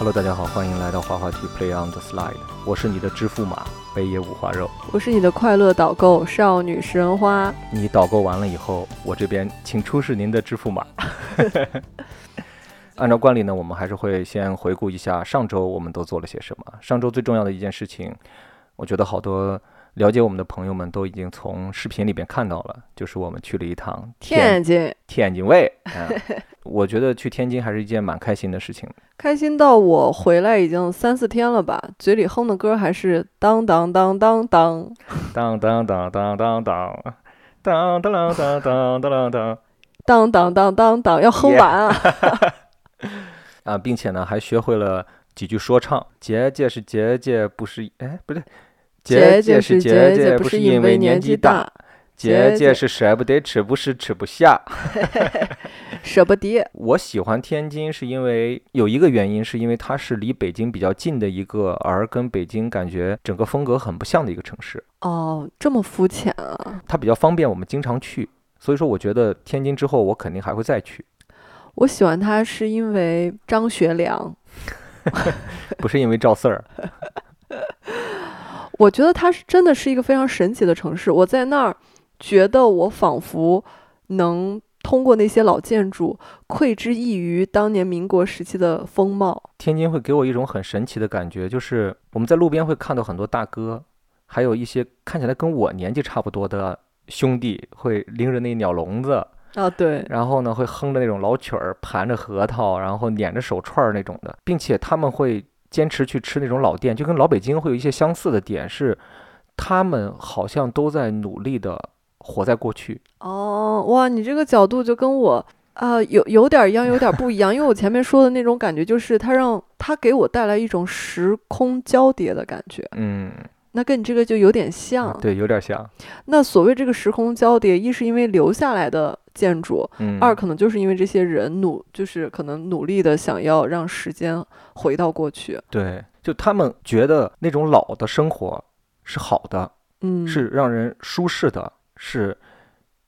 Hello，大家好，欢迎来到滑滑梯 Play on the Slide，我是你的支付码北野五花肉。我是你的快乐导购少女食人花。你导购完了以后，我这边请出示您的支付码。按照惯例呢，我们还是会先回顾一下上周我们都做了些什么。上周最重要的一件事情，我觉得好多了解我们的朋友们都已经从视频里边看到了，就是我们去了一趟天津，天津卫。嗯 我觉得去天津还是一件蛮开心的事情。开心到我回来已经三四天了吧，嘴里哼的歌还是当当当当当。当当当当当当当当当当当当当。当当当当当，要哼完啊！啊，并且呢，还学会了几句说唱。姐姐是姐姐，不是哎，不对，姐姐是姐姐，不是因为年纪大。姐姐是舍不得吃，不是吃不下。舍不得。我喜欢天津，是因为有一个原因，是因为它是离北京比较近的一个，而跟北京感觉整个风格很不像的一个城市。哦，这么肤浅啊！它比较方便，我们经常去，所以说我觉得天津之后我肯定还会再去。我喜欢它是因为张学良，不是因为赵四儿。我觉得它是真的是一个非常神奇的城市。我在那儿觉得我仿佛能通过那些老建筑窥之异于当年民国时期的风貌。天津会给我一种很神奇的感觉，就是我们在路边会看到很多大哥，还有一些看起来跟我年纪差不多的兄弟，会拎着那鸟笼子啊，对，然后呢会哼着那种老曲儿，盘着核桃，然后捻着手串儿那种的，并且他们会坚持去吃那种老店，就跟老北京会有一些相似的点是，他们好像都在努力的活在过去。哦，哇，你这个角度就跟我啊、有有点一样，有点不一样，因为我前面说的那种感觉，就是它让它给我带来一种时空交叠的感觉，嗯，那跟你这个就有点像。对，有点像。那所谓这个时空交叠，一是因为留下来的建筑，嗯，二可能就是因为这些人努，就是可能努力的想要让时间回到过去。对，就他们觉得那种老的生活是好的，嗯，是让人舒适的，是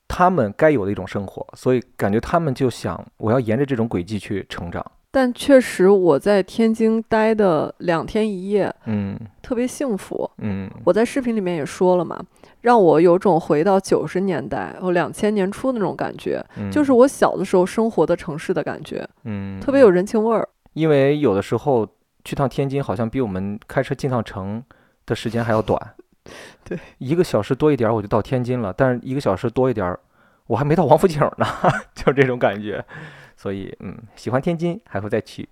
他们该有的一种生活，所以感觉他们就想我要沿着这种轨迹去成长。但确实我在天津待的两天一夜，嗯特别幸福。嗯我在视频里面也说了嘛，让我有种回到九十年代或两千年初那种感觉，嗯，就是我小的时候生活的城市的感觉，嗯特别有人情味儿。因为有的时候去趟天津，好像比我们开车进趟城的时间还要短。对，一个小时多一点儿我就到天津了，但是一个小时多一点儿，我还没到王府井呢，就是这种感觉。所以，嗯，喜欢天津还会再去。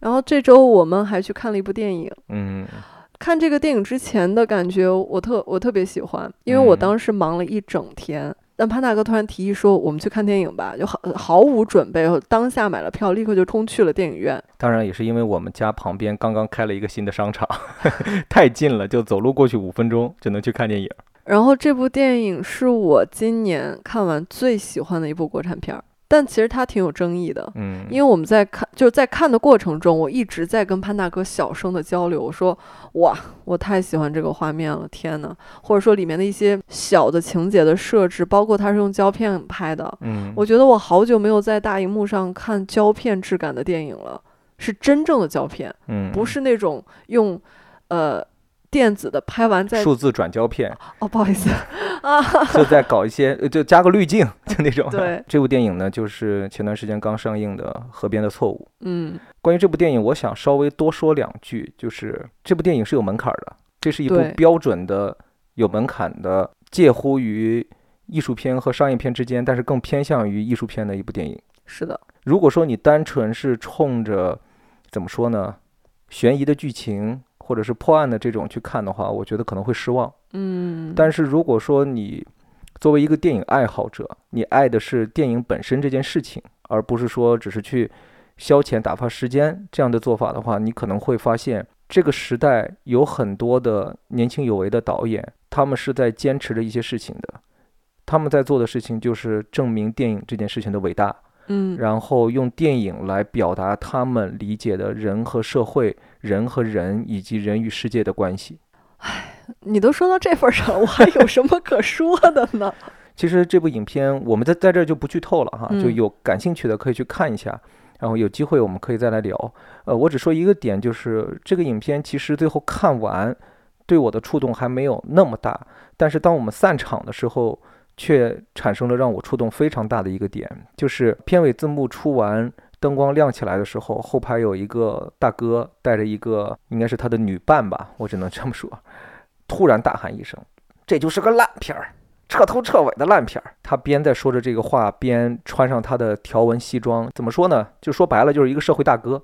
然后这周我们还去看了一部电影。嗯看这个电影之前的感觉，我特我特别喜欢，因为我嗯当时忙了一整天。但潘大哥突然提议说：“我们去看电影吧！”就毫毫无准备，当下买了票，立刻就冲去了电影院。当然也是因为我们家旁边刚刚开了一个新的商场，太近了，就走路过去五分钟就能去看电影。然后这部电影是我今年看完最喜欢的一部国产片儿，但其实它挺有争议的，嗯，因为我们在看就是在看的过程中，我一直在跟潘大哥小声的交流，我说哇，我太喜欢这个画面了，天呐，或者说里面的一些小的情节的设置，包括它是用胶片拍的，嗯，我觉得我好久没有在大荧幕上看胶片质感的电影了，是真正的胶片，嗯。不是那种用呃电子的拍完再数字转胶片，哦，不好意思。啊，就在搞一些，呃就加个滤镜，就那种。对，这部电影呢，就是前段时间刚上映的《河边的错误》。嗯。关于这部电影，我想稍微多说两句，就是这部电影是有门槛儿的，这是一部标准的有门槛的，介乎于艺术片和商业片之间，但是更偏向于艺术片的一部电影。是的，如果说你单纯是冲着怎么说呢，悬疑的剧情或者是破案的这种去看的话，我觉得可能会失望。嗯，但是如果说你作为一个电影爱好者，你爱的是电影本身这件事情，而不是说只是去消遣打发时间这样的做法的话，你可能会发现这个时代有很多的年轻有为的导演，他们是在坚持着一些事情的，他们在做的事情就是证明电影这件事情的伟大。嗯，然后用电影来表达他们理解的人和社会、人和人以及人与世界的关系。唉你都说到这份儿上了，我还有什么可说的呢？其实这部影片我们在在这儿就不剧透了哈，就嗯有感兴趣的可以去看一下。然后有机会我们可以再来聊。呃，我只说一个点，就是这个影片其实最后看完，对我的触动还没有那么大，但是当我们散场的时候，却产生了让我触动非常大的一个点，就是片尾字幕出完，灯光亮起来的时候，后排有一个大哥带着一个应该是他的女伴吧，我只能这么说，突然大喊一声：“这就是个烂片儿！”彻头彻尾的烂片儿。他边在说着这个话，边穿上他的条纹西装。怎么说呢？就说白了，就是一个社会大哥，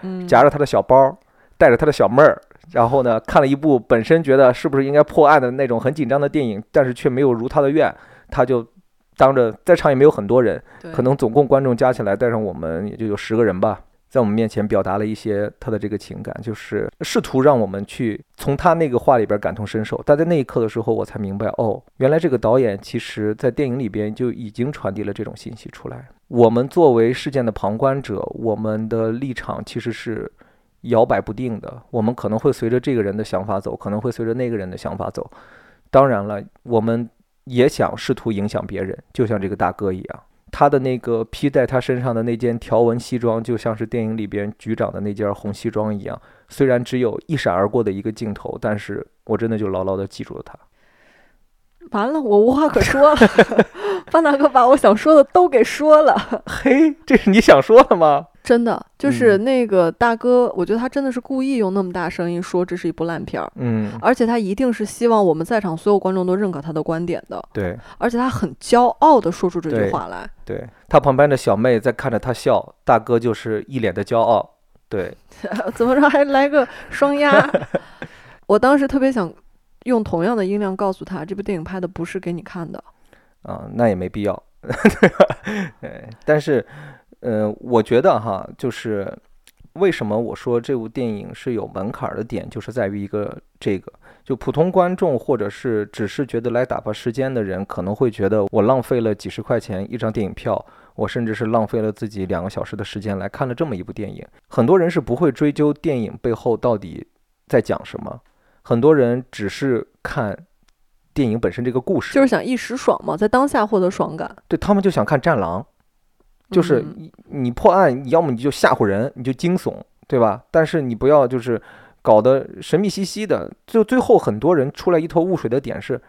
嗯，夹着他的小包，带着他的小妹儿，然后呢，看了一部本身觉得是不是应该破案的那种很紧张的电影，但是却没有如他的愿，他就当着在场也没有很多人，对可能总共观众加起来带上我们也就有十个人吧，在我们面前表达了一些他的这个情感，就是试图让我们去从他那个话里边感同身受。但在那一刻的时候，我才明白，哦，原来这个导演其实在电影里边就已经传递了这种信息出来。我们作为事件的旁观者，我们的立场其实是摇摆不定的，我们可能会随着这个人的想法走，可能会随着那个人的想法走。当然了，我们也想试图影响别人，就像这个大哥一样。他的那个披在他身上的那件条纹西装，就像是电影里边局长的那件红西装一样。虽然只有一闪而过的一个镜头，但是我真的就牢牢地记住了他。完了，我无话可说了。范大哥把我想说的都给说了，嘿，这是你想说的吗？真的就是嗯那个大哥，我觉得他真的是故意用那么大声音说这是一部烂片儿，嗯，而且他一定是希望我们在场所有观众都认可他的观点的，对而且他很骄傲的说出这句话来。对，他旁边的小妹在看着他笑，大哥就是一脸的骄傲。对，怎么着还来个双压？我当时特别想用同样的音量告诉他，这部电影拍的不是给你看的。啊，那也没必要，对？但是，呃，我觉得哈，就是为什么我说这部电影是有门槛的点，就是在于一个这个，就普通观众或者是只是觉得来打发时间的人，可能会觉得我浪费了几十块钱一张电影票，我甚至是浪费了自己两个小时的时间来看了这么一部电影。很多人是不会追究电影背后到底在讲什么，很多人只是看电影本身这个故事，就是想一时爽嘛，在当下获得爽感。对他们就想看《战狼》，就是嗯你你破案，你要么你就吓唬人，你就惊悚，对吧？但是你不要就是搞得神秘兮兮的，就最后很多人出来一头雾水的点是，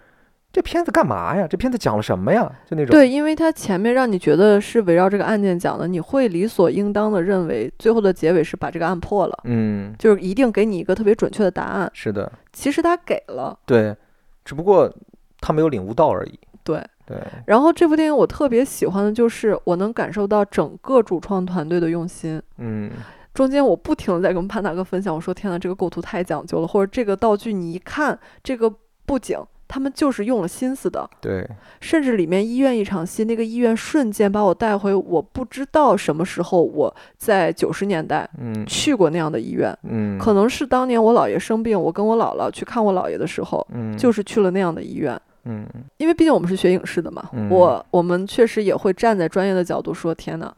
这片子干嘛呀？这片子讲了什么呀？就那种对，因为它前面让你觉得是围绕这个案件讲的，你会理所应当的认为最后的结尾是把这个案破了，嗯，就是一定给你一个特别准确的答案。是的，其实他给了，对，只不过他没有领悟到而已。对。对，然后这部电影我特别喜欢的就是我能感受到整个主创团队的用心。嗯，中间我不停的在跟潘大哥分享，我说天呐，这个构图太讲究了，或者这个道具你一看这个布景，他们就是用了心思的。对，甚至里面医院一场戏，那个医院瞬间把我带回我不知道什么时候我在九十年代嗯。去过那样的医院，嗯，可能是当年我姥爷生病，我跟我姥姥去看我姥爷的时候，嗯。就是去了那样的医院。嗯。因为毕竟我们是学影视的嘛，嗯。我我们确实也会站在专业的角度说，天呐，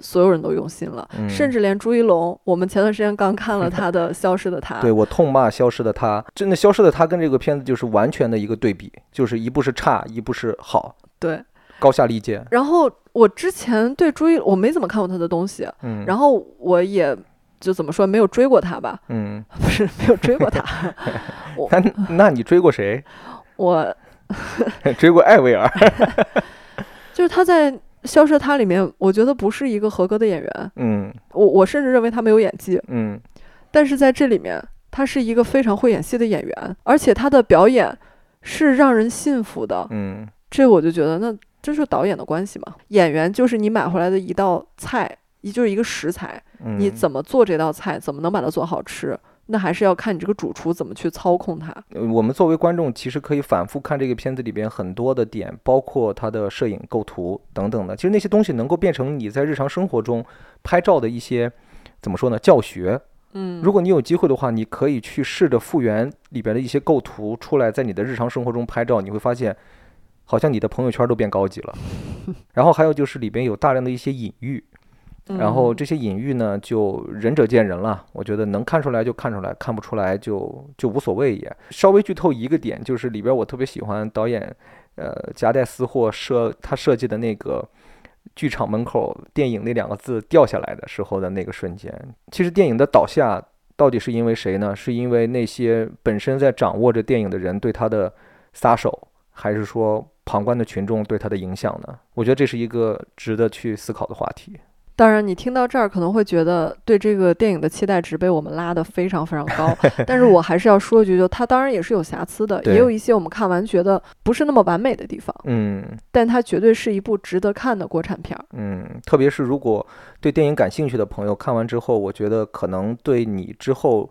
所有人都用心了，嗯甚至连朱一龙，我们前段时间刚看了他的《消失的他》，对我痛骂《消失的他》，真的《消失的他》跟这个片子就是完全的一个对比，就是一部是差，一部是好，对。高下立见。然后我之前对朱一，我没怎么看过他的东西，嗯，然后我也就怎么说，没有追过他吧，嗯，不是没有追过他，那那你追过谁？我 追过艾薇儿。就是他在《消失的她》里面，我觉得不是一个合格的演员，嗯。我我甚至认为他没有演技，嗯。但是在这里面，他是一个非常会演戏的演员，而且他的表演是让人信服的。嗯。这我就觉得，那这就是导演的关系嘛。演员就是你买回来的一道菜，也就是一个食材，嗯，你怎么做这道菜，怎么能把它做好吃，那还是要看你这个主厨怎么去操控它。呃我们作为观众，其实可以反复看这个片子里边很多的点，包括它的摄影、构图等等的。其实那些东西能够变成你在日常生活中拍照的一些怎么说呢？教学。嗯，如果你有机会的话，你可以去试着复原里边的一些构图出来，在你的日常生活中拍照，你会发现，好像你的朋友圈都变高级了。然后还有就是里边有大量的一些隐喻，然后这些隐喻呢，就仁者见仁了。我觉得能看出来就看出来，看不出来就就无所谓也。稍微剧透一个点，就是里边我特别喜欢导演，呃，夹带私货设他设计的那个剧场门口“电影”那两个字掉下来的时候的那个瞬间。其实电影的倒下到底是因为谁呢？是因为那些本身在掌握着电影的人对他的撒手，还是说旁观的群众对他的影响呢？我觉得这是一个值得去思考的话题。当然，你听到这儿可能会觉得对这个电影的期待值被我们拉得非常非常高，但是我还是要说一句，就它当然也是有瑕疵的，也有一些我们看完觉得不是那么完美的地方，嗯但它绝对是一部值得看的国产片儿。嗯，特别是如果对电影感兴趣的朋友，看完之后，我觉得可能对你之后，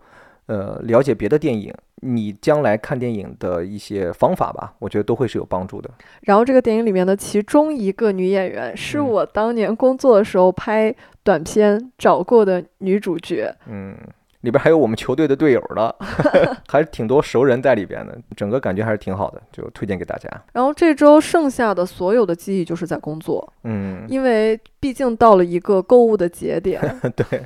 呃，了解别的电影，你将来看电影的一些方法吧，我觉得都会是有帮助的。然后这个电影里面的其中一个女演员是嗯我当年工作的时候拍短片找过的女主角，嗯，里边还有我们球队的队友呢，还是挺多熟人在里边的，整个感觉还是挺好的，就推荐给大家。然后这周剩下的所有的记忆就是在工作，嗯，因为毕竟到了一个购物的节点。对，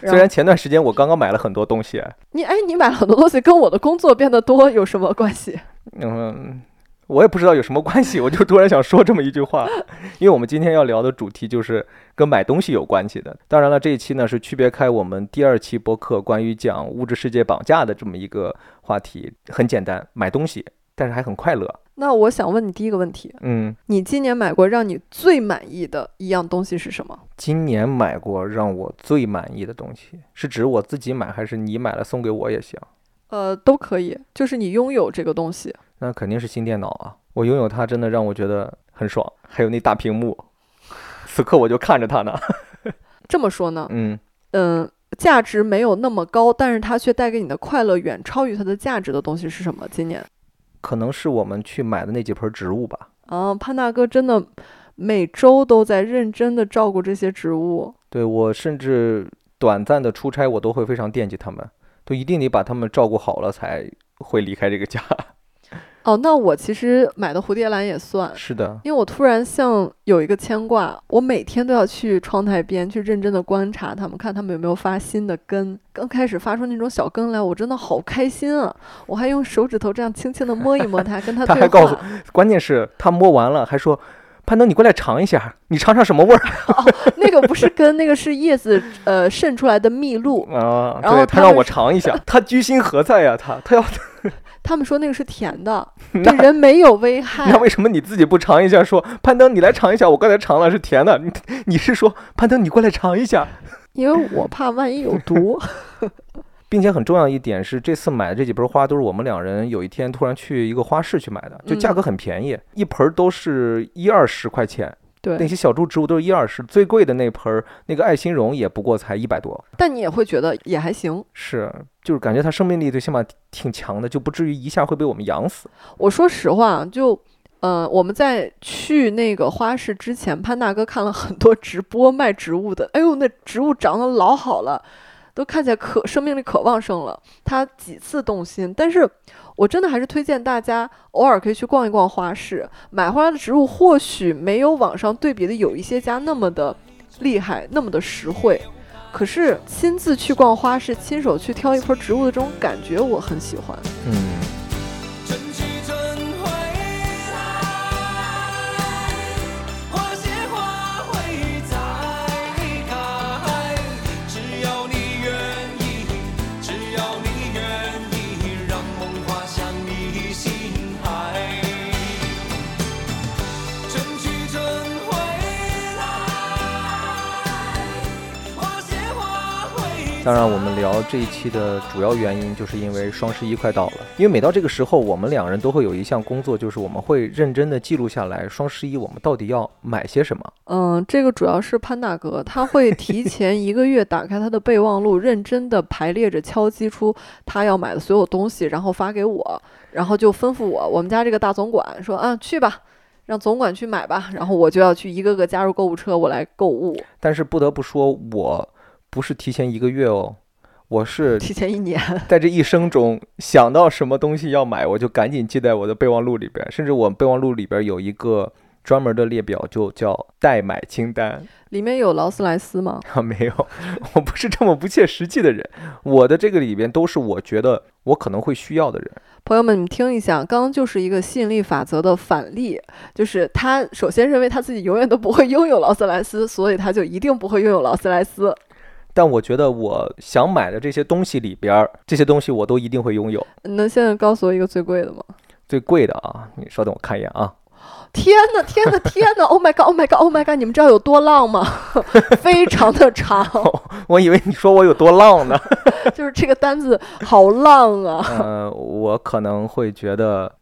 虽然前段时间我刚刚买了很多东西，你哎，你买了很多东西，跟我的工作变得多有什么关系？嗯，我也不知道有什么关系，我就突然想说这么一句话，因为我们今天要聊的主题就是跟买东西有关系的。当然了，这一期呢是区别开我们第二期播客关于讲物质世界绑架的这么一个话题，很简单，买东西，但是还很快乐。那我想问你第一个问题：嗯，你今年买过让你最满意的一样东西是什么？今年买过让我最满意的东西，是指我自己买，还是你买了送给我也行？呃，都可以，就是你拥有这个东西。那肯定是新电脑啊！我拥有它，真的让我觉得很爽。还有那大屏幕，此刻我就看着它呢。这么说呢，嗯，嗯，价值没有那么高，但是它却带给你的快乐远超于它的价值的东西是什么？今年，可能是我们去买的那几盆植物吧。嗯，潘大哥真的每周都在认真的照顾这些植物。对我甚至短暂的出差，我都会非常惦记他们，都一定得把他们照顾好了才会离开这个家。哦，那我其实买的蝴蝶兰也算，是的，因为我突然像有一个牵挂，我每天都要去窗台边去认真的观察它们，看它们有没有发新的根。刚开始发出那种小根来，我真的好开心啊！我还用手指头这样轻轻的摸一摸它，跟它 对他还告诉话。关键是他摸完了还说：“潘登，你过来尝一下，你尝尝什么味儿 哦那个不是根，那个是叶子呃渗出来的蜜露。啊？”然后对他让我尝一下，他居心何在呀？他他要 他们说那个是甜的，对人没有危害那。为什么你自己不尝一下？说攀登，你来尝一下，我刚才尝了是甜的。你 你是说攀登，你过来尝一下？因为我怕万一有毒。并且很重要一点是，这次买的这几盆花都是我们两人有一天突然去一个花市去买的，就价格很便宜，一盆儿都是一二十块钱。那对，些小株植物都是一二十，最贵的那盆儿那个爱心榕也不过才一百多。但你也会觉得也还行。是，就是感觉它生命力最起码挺强的，就不至于一下会被我们养死。我说实话，就，呃，我们在去那个花市之前，潘大哥看了很多直播卖植物的，哎呦，那植物长得老好了，都看起来可生命力可旺盛了。他几次动心，但是我真的还是推荐大家偶尔可以去逛一逛花市，买回来的植物或许没有网上对比的有一些家那么的厉害，那么的实惠。可是亲自去逛花市，亲手去挑一盆植物的这种感觉，我很喜欢。嗯，当然，我们聊这一期的主要原因，就是因为双十一快到了。因为每到这个时候，我们两人都会有一项工作，就是我们会认真的记录下来双十一我们到底要买些什么。嗯，这个主要是潘大哥，他会提前一个月打开他的备忘录，认真的排列着敲击出他要买的所有东西，然后发给我，然后就吩咐我，我们家这个大总管说啊，去吧，让总管去买吧，然后我就要去一个个加入购物车，我来购物，但是不得不说，我不是提前一个月哦，我是提前一年。在这一生中想到什么东西要买，我就赶紧记在我的备忘录里边，甚至我备忘录里边有一个专门的列表，就叫代买清单。里面有劳斯莱斯吗？啊，没有，我不是这么不切实际的人，我的这个里边都是我觉得我可能会需要的人。朋友们，你们听一下，刚刚就是一个吸引力法则的反例，就是他首先认为他自己永远都不会拥有劳斯莱斯，所以他就一定不会拥有劳斯莱斯。但我觉得我想买的这些东西里边儿，这些东西我都一定会拥有。能现在告诉我一个最贵的吗？最贵的啊，你稍等我看一眼啊。天呐，天呐，天呐！Oh my god！Oh my god！Oh my god！你们知道有多浪吗？非常的长，我以为你说我有多浪呢。就是这个单子好浪啊！呃，我可能会觉得，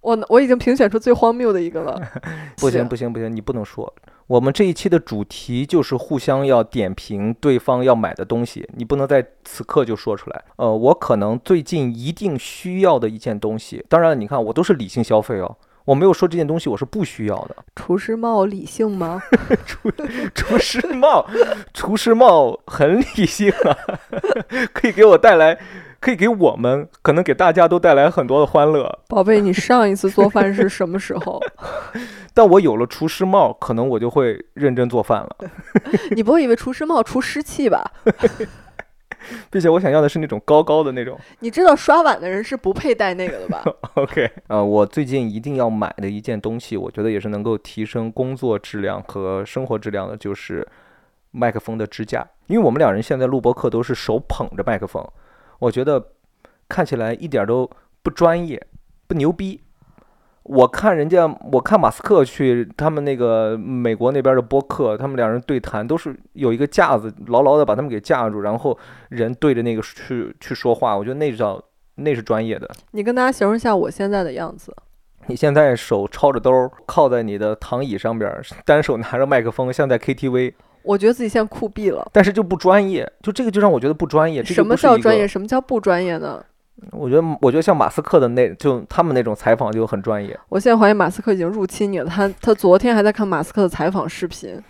我我已经评选出最荒谬的一个了。不行不行不行，你不能说。我们这一期的主题就是互相要点评对方要买的东西，你不能在此刻就说出来。呃，我可能最近一定需要的一件东西，当然你看我都是理性消费哦，我没有说这件东西我是不需要的。厨师帽理性吗？厨师帽，厨师帽很理性啊，可以给我带来，可以给我们，可能给大家都带来很多的欢乐。宝贝，你上一次做饭是什么时候？但我有了厨师帽，可能我就会认真做饭了，你不会以为厨师帽除湿气吧？并且我想要的是那种高高的那种。你知道刷碗的人是不配戴那个的吧？OK，呃，我最近一定要买的一件东西，我觉得也是能够提升工作质量和生活质量的，就是麦克风的支架。因为我们两人现在录播课都是手捧着麦克风，我觉得看起来一点都不专业，不牛逼。我看人家，我看马斯克去他们那个美国那边的播客，他们两人对谈都是有一个架子牢牢的把他们给架住，然后人对着那个去去说话，我觉得那叫那是专业的。你跟大家形容一下我现在的样子。你现在手抄着兜儿，靠在你的躺椅上边儿，单手拿着麦克风，像在 KTV，我觉得自己现在酷毙了。但是就不专业，就这个就让我觉得不专业。什么叫专业？？什么叫不专业呢？我觉得，我觉得像马斯克的那，就他们那种采访就很专业。我现在怀疑马斯克已经入侵你了。他他昨天还在看马斯克的采访视频。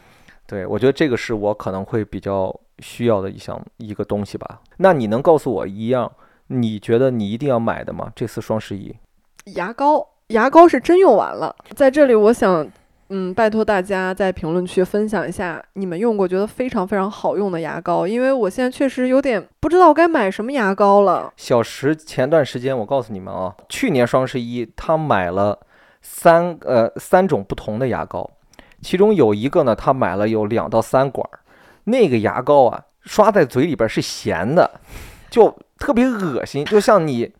对，我觉得这个是我可能会比较需要的一项一个东西吧。那你能告诉我一样，你觉得你一定要买的吗？这次双十一，牙膏，牙膏是真用完了。在这里，我想，嗯，拜托大家在评论区分享一下你们用过觉得非常非常好用的牙膏，因为我现在确实有点不知道该买什么牙膏了。小石前段时间我告诉你们啊，去年双十一他买了三呃三种不同的牙膏，其中有一个呢他买了有两到三管儿，那个牙膏啊刷在嘴里边是咸的，就特别恶心，就像你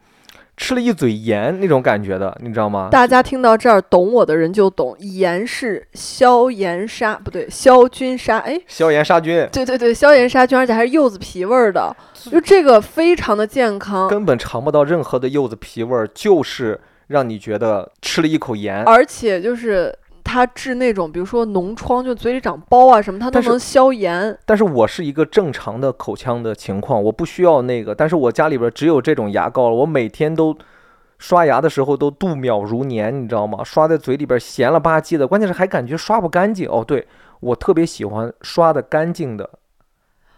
吃了一嘴盐那种感觉的，你知道吗？大家听到这儿，懂我的人就懂，盐是消炎杀，不对，消菌杀。哎，消炎杀菌对对对，消炎杀菌，而且还是柚子皮味儿的，就这个非常的健康。根本尝不到任何的柚子皮味儿，就是让你觉得吃了一口盐。而且就是它治那种，比如说脓疮，就嘴里长包啊什么，它都能消炎。但是我是一个正常的口腔的情况，我不需要那个。但是我家里边只有这种牙膏了，我每天都刷牙的时候都度秒如年，你知道吗？刷在嘴里边咸了吧唧的，关键是还感觉刷不干净。哦，对我特别喜欢刷的干净的，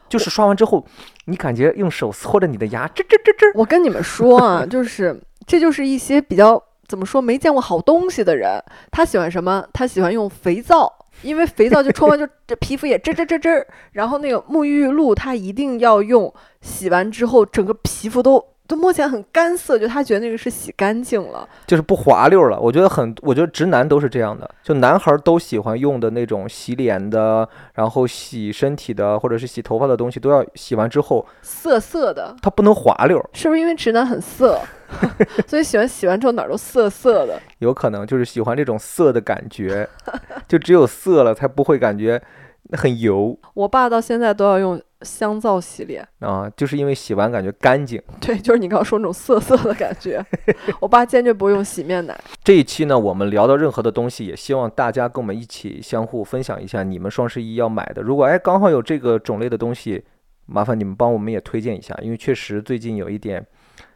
就是刷完之后，你感觉用手搓着你的牙，吱吱吱吱。我跟你们说啊，就是这就是一些比较怎么说没见过好东西的人，他喜欢什么？他喜欢用肥皂。因为肥皂就冲完就这 皮肤也吱吱吱吱，然后那个沐浴露他一定要用，洗完之后整个皮肤都都摸起来很干涩，就他觉得那个是洗干净了。就是不滑溜了。我觉得很，我觉得直男都是这样的，就男孩儿都喜欢用的那种洗脸的，然后洗身体的或者是洗头发的东西，都要洗完之后涩涩的，它不能滑溜儿，是不是因为直男很涩，所以喜欢洗完之后哪儿都涩涩的？有可能就是喜欢这种涩的感觉，就只有涩了才不会感觉很油 我爸到现在都要用香皂洗脸，啊，就是因为洗完感觉干净。对，就是你刚刚说那种涩涩的感觉。我爸坚决不会用洗面奶。这一期呢，我们聊到任何的东西，也希望大家跟我们一起相互分享一下你们双十一要买的。如果哎刚好有这个种类的东西，麻烦你们帮我们也推荐一下，因为确实最近有一点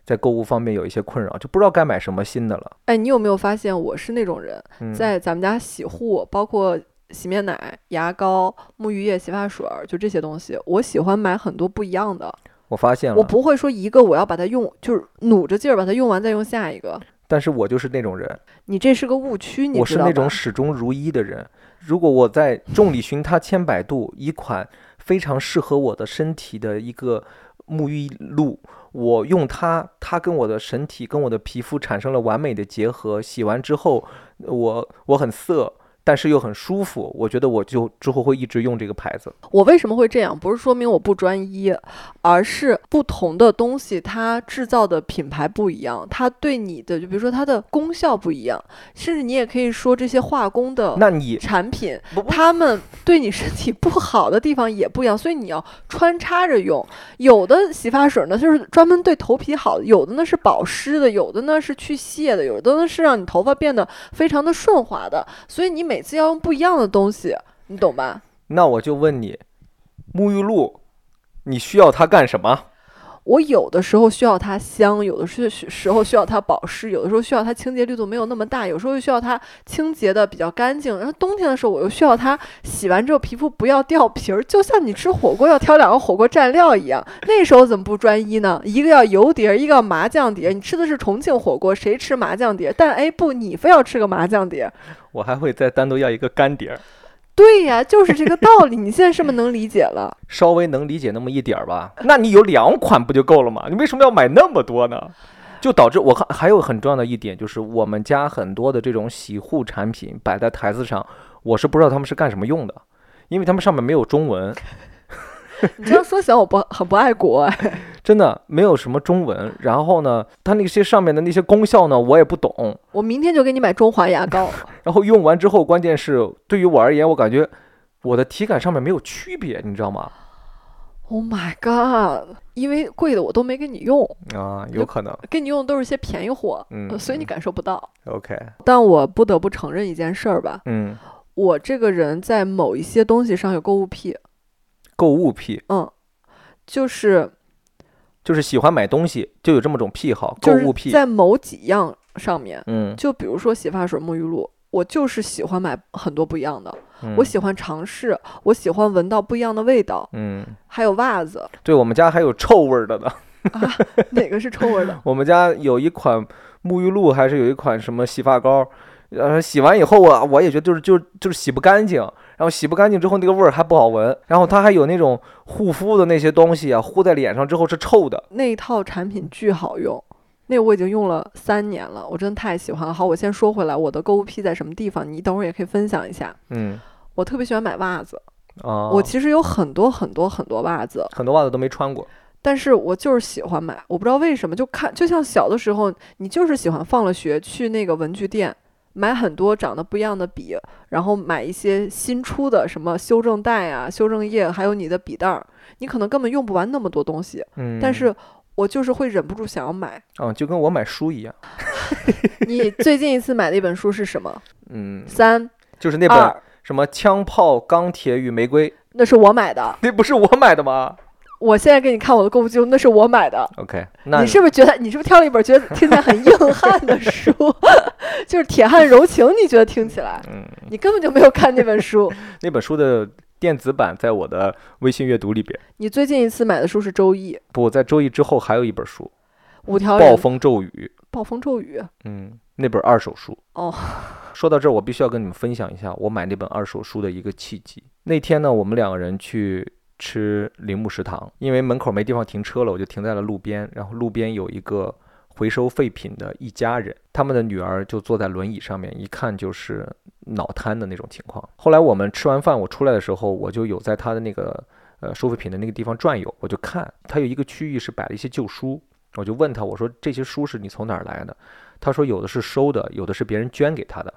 在购物方面有一些困扰，就不知道该买什么新的了。哎，你有没有发现我是那种人，嗯，在咱们家洗护，包括洗面奶、牙膏、沐浴液、洗发水儿，就这些东西，我喜欢买很多不一样的。我发现了，我不会说一个我要把它用，就是努着劲儿把它用完再用下一个。但是我就是那种人，你这是个误区，你我是那种始终如一的人。如果我在众里寻他千百度，一款非常适合我的身体的一个沐浴露，我用它，它跟我的身体跟我的皮肤产生了完美的结合，洗完之后，我我很涩。但是又很舒服，我觉得我就之后会一直用这个牌子。我为什么会这样？不是说明我不专一，而是不同的东西它制造的品牌不一样，它对你的就比如说它的功效不一样，甚至你也可以说这些化工的那你产品，它们对你身体不好的地方也不一样，所以你要穿插着用。有的洗发水呢，就是专门对头皮好的；有的呢是保湿的，有的呢是去屑的，有的呢是让你头发变得非常的顺滑的。所以你每每次要用不一样的东西，你懂吧？那我就问你，沐浴露，你需要它干什么？我有的时候需要它香，有的时时候需要它保湿，有的时候需要它清洁力度没有那么大，有时候又需要它清洁的比较干净。然后冬天的时候，我又需要它洗完之后皮肤不要掉皮儿，就像你吃火锅要挑两个火锅蘸料一样。那时候怎么不专一呢？一个要油碟，一个要麻酱碟。你吃的是重庆火锅，谁吃麻酱碟？但哎不，你非要吃个麻酱碟。我还会再单独要一个干碟儿，对呀，就是这个道理。你现在是不是能理解了？稍微能理解那么一点儿吧。那你有两款不就够了吗？你为什么要买那么多呢？就导致我看还有很重要的一点就是，我们家很多的这种洗护产品摆在台子上，我是不知道他们是干什么用的，因为他们上面没有中文，你这样缩小，我不很不爱国哎。真的没有什么中文。然后呢，它那些上面的那些功效呢，我也不懂。我明天就给你买中华牙膏。然后用完之后，关键是对于我而言，我感觉我的体感上面没有区别，你知道吗？Oh my god！因为贵的我都没给你用，啊，有可能。给你用的都是些便宜货，嗯呃所以你感受不到。OK，但我不得不承认一件事儿吧，嗯，我这个人在某一些东西上有购物癖，购物癖嗯，就是就是喜欢买东西，就有这么种癖好，购就是物癖。在某几样上面，嗯，就比如说洗发水、沐浴露，我就是喜欢买很多不一样的，嗯我喜欢尝试，我喜欢闻到不一样的味道，嗯，还有袜子，对我们家还有臭味儿的呢。哪个是臭味儿的？我们家有一款沐浴露，还是有一款什么洗发膏，呃，洗完以后啊，我也觉得就是就是就是洗不干净，然后洗不干净之后那个味儿还不好闻，然后它还有那种护肤的那些东西啊，糊在脸上之后是臭的。那一套产品巨好用，那我已经用了三年了，我真的太喜欢了。好，我先说回来，我的购物癖在什么地方？你等会儿也可以分享一下。嗯我特别喜欢买袜子，啊，我其实有很多很多很多袜子，很多袜子都没穿过。但是我就是喜欢买，我不知道为什么，就看就像小的时候，你就是喜欢放了学去那个文具店。买很多长得不一样的笔，然后买一些新出的什么修正带啊、修正液，还有你的笔袋儿，你可能根本用不完那么多东西，嗯，但是我就是会忍不住想要买。嗯，就跟我买书一样。你最近一次买的一本书是什么？嗯，三就是那本，什么《枪炮、钢铁与玫瑰》，那是我买的。那不是我买的吗我现在给你看我的购物记录，那是我买的。？OK，那你是不是觉得你是不是挑了一本觉得听起来很硬汉的书？就是铁汉柔情，你觉得听起来，嗯，你根本就没有看那本书。那本书的电子版在我的微信阅读里边。你最近一次买的书是《周易》，不，在周易之后还有一本书《五条暴风骤雨》。暴风骤雨。嗯，那本二手书。哦，说到这儿，我必须要跟你们分享一下我买那本二手书的一个契机。那天呢，我们两个人去吃铃木食堂，因为门口没地方停车了，我就停在了路边。然后路边有一个回收废品的一家人，他们的女儿就坐在轮椅上面，一看就是脑瘫的那种情况。后来我们吃完饭，我出来的时候，我就有在他的那个呃收废品的那个地方转悠，我就看他有一个区域是摆了一些旧书，我就问他，我说这些书是你从哪儿来的？他说有的是收的，有的是别人捐给他的。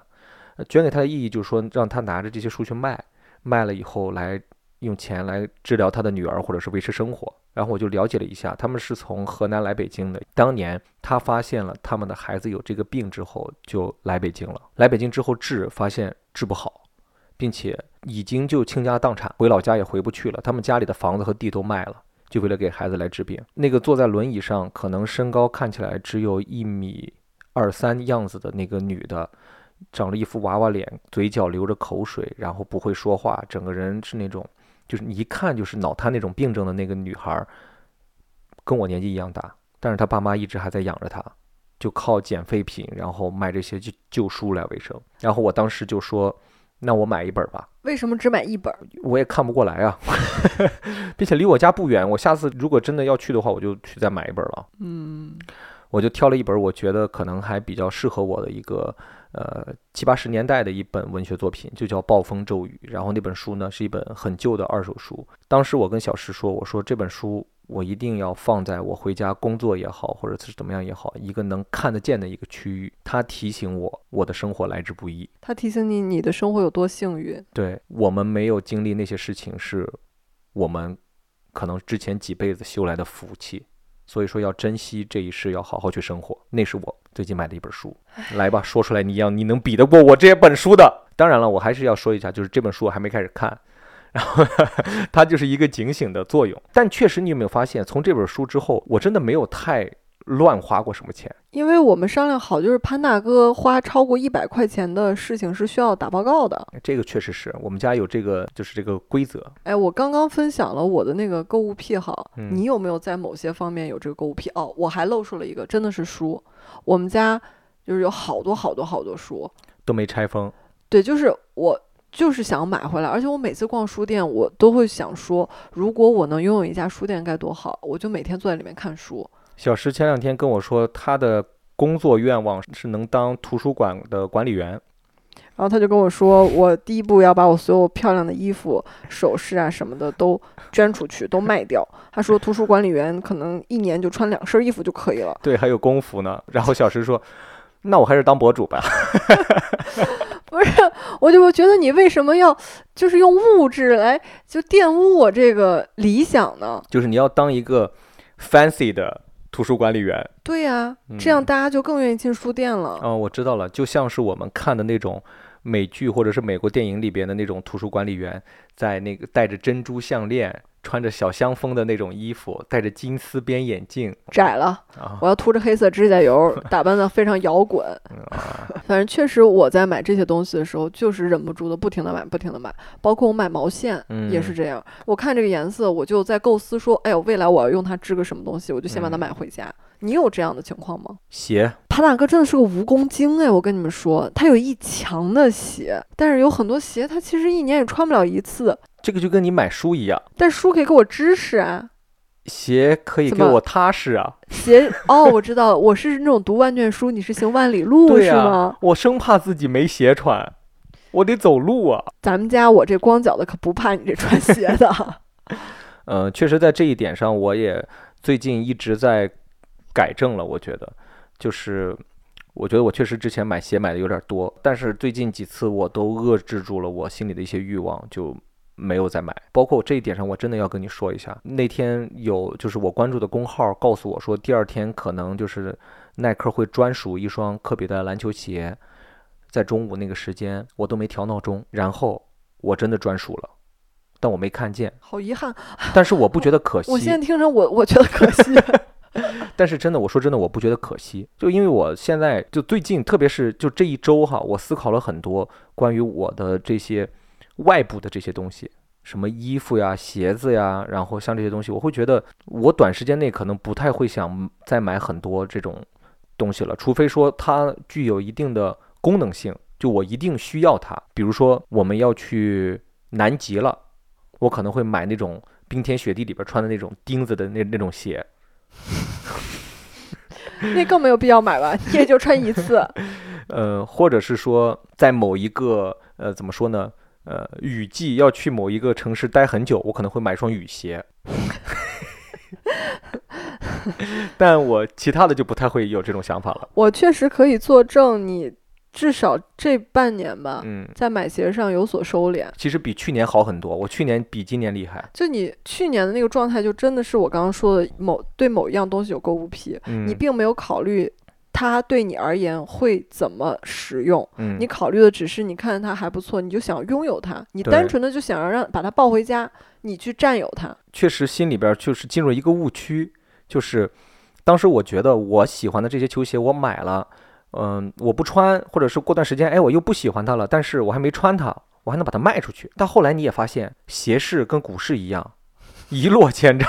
捐给他的意义就是说让他拿着这些书去卖，卖了以后来用钱来治疗他的女儿或者是维持生活。然后我就了解了一下，他们是从河南来北京的。当年他发现了他们的孩子有这个病之后，就来北京了。来北京之后治，发现治不好，并且已经就倾家荡产，回老家也回不去了。他们家里的房子和地都卖了。就为了给孩子来治病，那个坐在轮椅上，可能身高看起来只有一米二三样子的那个女的，长了一副娃娃脸，嘴角流着口水，然后不会说话，整个人是那种，就是你一看就是脑瘫那种病症的那个女孩儿，跟我年纪一样大，但是她爸妈一直还在养着她，就靠捡废品，然后卖这些旧旧书来为生。然后我当时就说，那我买一本吧。为什么只买一本儿？我也看不过来啊，并且离我家不远，我下次如果真的要去的话，我就去再买一本了。嗯，我就挑了一本我觉得可能还比较适合我的一个呃七八十年代的一本文学作品，就叫《暴风骤雨》。然后那本书呢是一本很旧的二手书。当时我跟小石说，我说这本书我一定要放在我回家工作也好，或者是怎么样也好，一个能看得见的一个区域。它提醒我我的生活来之不易。他提醒你你的生活有多幸运。对我们没有经历那些事情，是我们可能之前几辈子修来的福气。所以说要珍惜这一世，要好好去生活。那是我最近买的一本书，来吧，说出来你要你能比得过我这些本书的。当然了，我还是要说一下，就是这本书我还没开始看，然后 它就是一个警醒的作用。但确实，你有没有发现，从这本书之后，我真的没有太乱花过什么钱。因为我们商量好，就是潘大哥花超过一百块钱的事情是需要打报告的。这个确实是我们家有这个，就是这个规则。哎，我刚刚分享了我的那个购物癖好，嗯你有没有在某些方面有这个购物癖？哦，我还漏出了一个，真的是书。我们家就是有好多好多好多书，都没拆封，对，就是我就是想买回来，而且我每次逛书店，我都会想说，如果我能拥有一家书店该多好，我就每天坐在里面看书。小石前两天跟我说，他的工作愿望是能当图书馆的管理员。然后他就跟我说，我第一步要把我所有漂亮的衣服、首饰啊什么的都捐出去，都卖掉。他说，图书管理员可能一年就穿两身衣服就可以了。对，还有工服呢。然后小石说：“那我还是当博主吧。不是，我就觉得你为什么要就是用物质来就玷污我这个理想呢？就是你要当一个 fancy 的图书管理员。对呀、这样嗯大家就更愿意进书店了。哦，我知道了，就像是我们看的那种美剧或者是美国电影里边的那种图书管理员，在那个戴着珍珠项链、穿着小香风的那种衣服，戴着金丝边眼镜窄了，啊我要涂着黑色指甲油，打扮的非常摇滚。啊，反正确实，我在买这些东西的时候，就是忍不住的不停的买，不停的买。包括我买毛线也是嗯这样，我看这个颜色，我就在构思说，哎呦，未来我要用它织个什么东西，我就先把它嗯买回家。你有这样的情况吗？鞋潘大哥真的是个蜈蚣精哎！我跟你们说，他有一墙的鞋，但是有很多鞋他其实一年也穿不了一次。这个就跟你买书一样，但书可以给我知识啊，鞋可以给我踏实啊。鞋哦，我知道了，我是那种读万卷书，你是行万里路是吗？我生怕自己没鞋穿，我得走路啊。咱们家我这光脚的可不怕你这穿鞋的。嗯，确实在这一点上，我也最近一直在改正了。我觉得，就是我觉得我确实之前买鞋买的有点多，但是最近几次我都遏制住了我心里的一些欲望，就没有再买。包括我这一点上，我真的要跟你说一下，那天有就是我关注的公号告诉我说，第二天可能就是耐克会专属一双科比的篮球鞋，在中午那个时间我都没调闹钟，然后我真的专属了。但我没看见，好遗憾，但是我不觉得可惜。我现在听着我，我觉得可惜。但是真的，我说真的，我不觉得可惜，就因为我现在就最近，特别是就这一周哈，我思考了很多关于我的这些外部的这些东西，什么衣服呀、鞋子呀，然后像这些东西，我会觉得我短时间内可能不太会想再买很多这种东西了，除非说它具有一定的功能性，就我一定需要它。比如说我们要去南极了，我可能会买那种冰天雪地里边穿的那种钉子的那那种鞋。那更没有必要买吧，你也就穿一次。呃，或者是说在某一个呃怎么说呢？呃，雨季要去某一个城市待很久，我可能会买双雨鞋。但我其他的就不太会有这种想法了。我确实可以作证，你至少这半年吧，嗯，在买鞋上有所收敛。其实比去年好很多，我去年比今年厉害。就你去年的那个状态，就真的是我刚刚说的某对某一样东西有购物癖，嗯，你并没有考虑它对你而言会怎么使用，嗯你考虑的只是你看它还不错，你就想拥有它，你单纯的就想要让把它抱回家，你去占有它。确实心里边就是进入一个误区，就是当时我觉得我喜欢的这些球鞋我买了，嗯，我不穿，或者是过段时间，哎，我又不喜欢它了，但是我还没穿它，我还能把它卖出去。但后来你也发现，鞋市跟股市一样，一落千丈，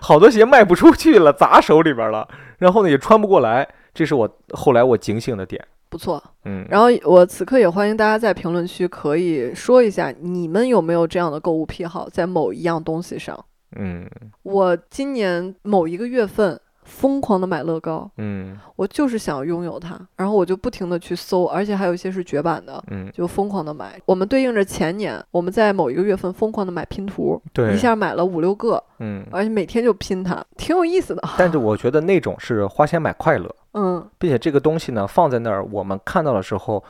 好多鞋卖不出去了，砸手里边了，然后呢也穿不过来，这是我后来我警醒的点。不不错。嗯，然后我此刻也欢迎大家在评论区可以说一下，你们有没有这样的购物癖好，在某一样东西上。嗯我今年某一个月份疯狂的买乐高，嗯。我就是想拥有它，然后我就不停的去搜，而且还有一些是绝版的，嗯，就疯狂的买。我们对应着前年，我们在某一个月份疯狂的买拼图，对，一下买了五六个，嗯，而且每天就拼它，挺有意思的。但是我觉得那种是花钱买快乐，嗯，并且这个东西呢放在那儿，我们看到的时候，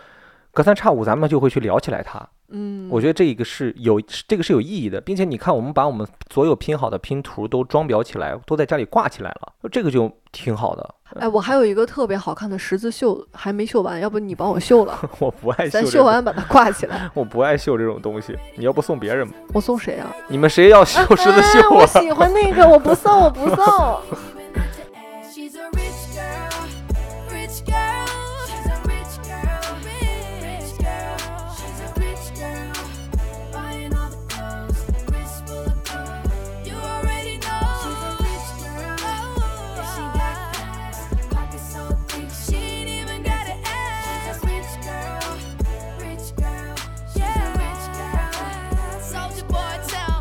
隔三差五咱们就会去聊起来它。嗯，我觉得这一个是有这个是有意义的，并且你看，我们把我们所有拼好的拼图都装裱起来，都在家里挂起来了，这个就挺好的。哎，我还有一个特别好看的十字绣，还没绣完，要不你帮我绣了，我不爱绣咱，绣完把它挂起来。我不爱绣这种东西。你要不送别人吧？我送谁啊？你们谁要绣十字绣我啊？喜欢那个，我不送，我不送。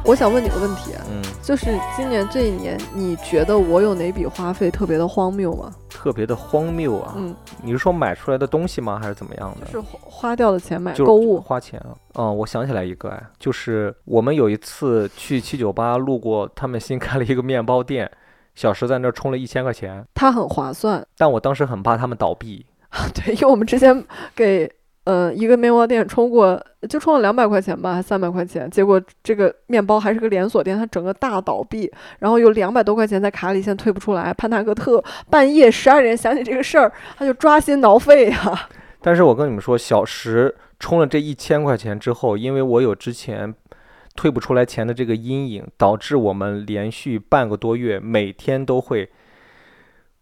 我想问你个问题，嗯，就是今年这一年，你觉得我有哪笔花费特别的荒谬吗？特别的荒谬啊！嗯，你是说买出来的东西吗？还是怎么样的？是花花掉的钱买购物。花钱啊！嗯，我想起来一个哎，就是我们有一次去七九八路过，他们新开了一个面包店，小石在那儿充了一千块钱，它很划算，但我当时很怕他们倒闭。对，因为我们之前给呃一个面包店充过，就充了两百块钱吧，还三百块钱，结果这个面包还是个连锁店，它整个大倒闭，然后有两百多块钱在卡里，现在退不出来。潘塔格特半夜十二点想起这个事儿，他就抓心挠肺呀、但是我跟你们说，小石充了这一千块钱之后，因为我有之前退不出来钱的这个阴影，导致我们连续半个多月每天都会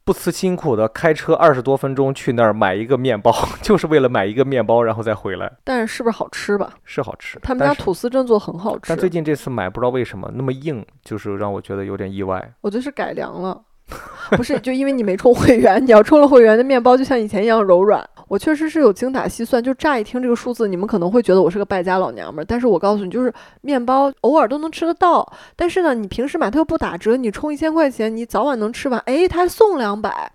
不辞辛苦的开车二十多分钟去那儿买一个面包，就是为了买一个面包，然后再回来。但是是不是好吃吧？是好吃，他们家吐司真做很好吃但，最近这次买不知道为什么那么硬，就是让我觉得有点意外。我觉得是改良了。不是，就因为你没充会员，你要充了会员，的面包就像以前一样柔软。我确实是有精打细算，就乍一听这个数字，你们可能会觉得我是个败家老娘们儿，但是我告诉你，就是面包偶尔都能吃得到，但是呢，你平时买它又不打折，你充一千块钱，你早晚能吃完，哎，它还送两百，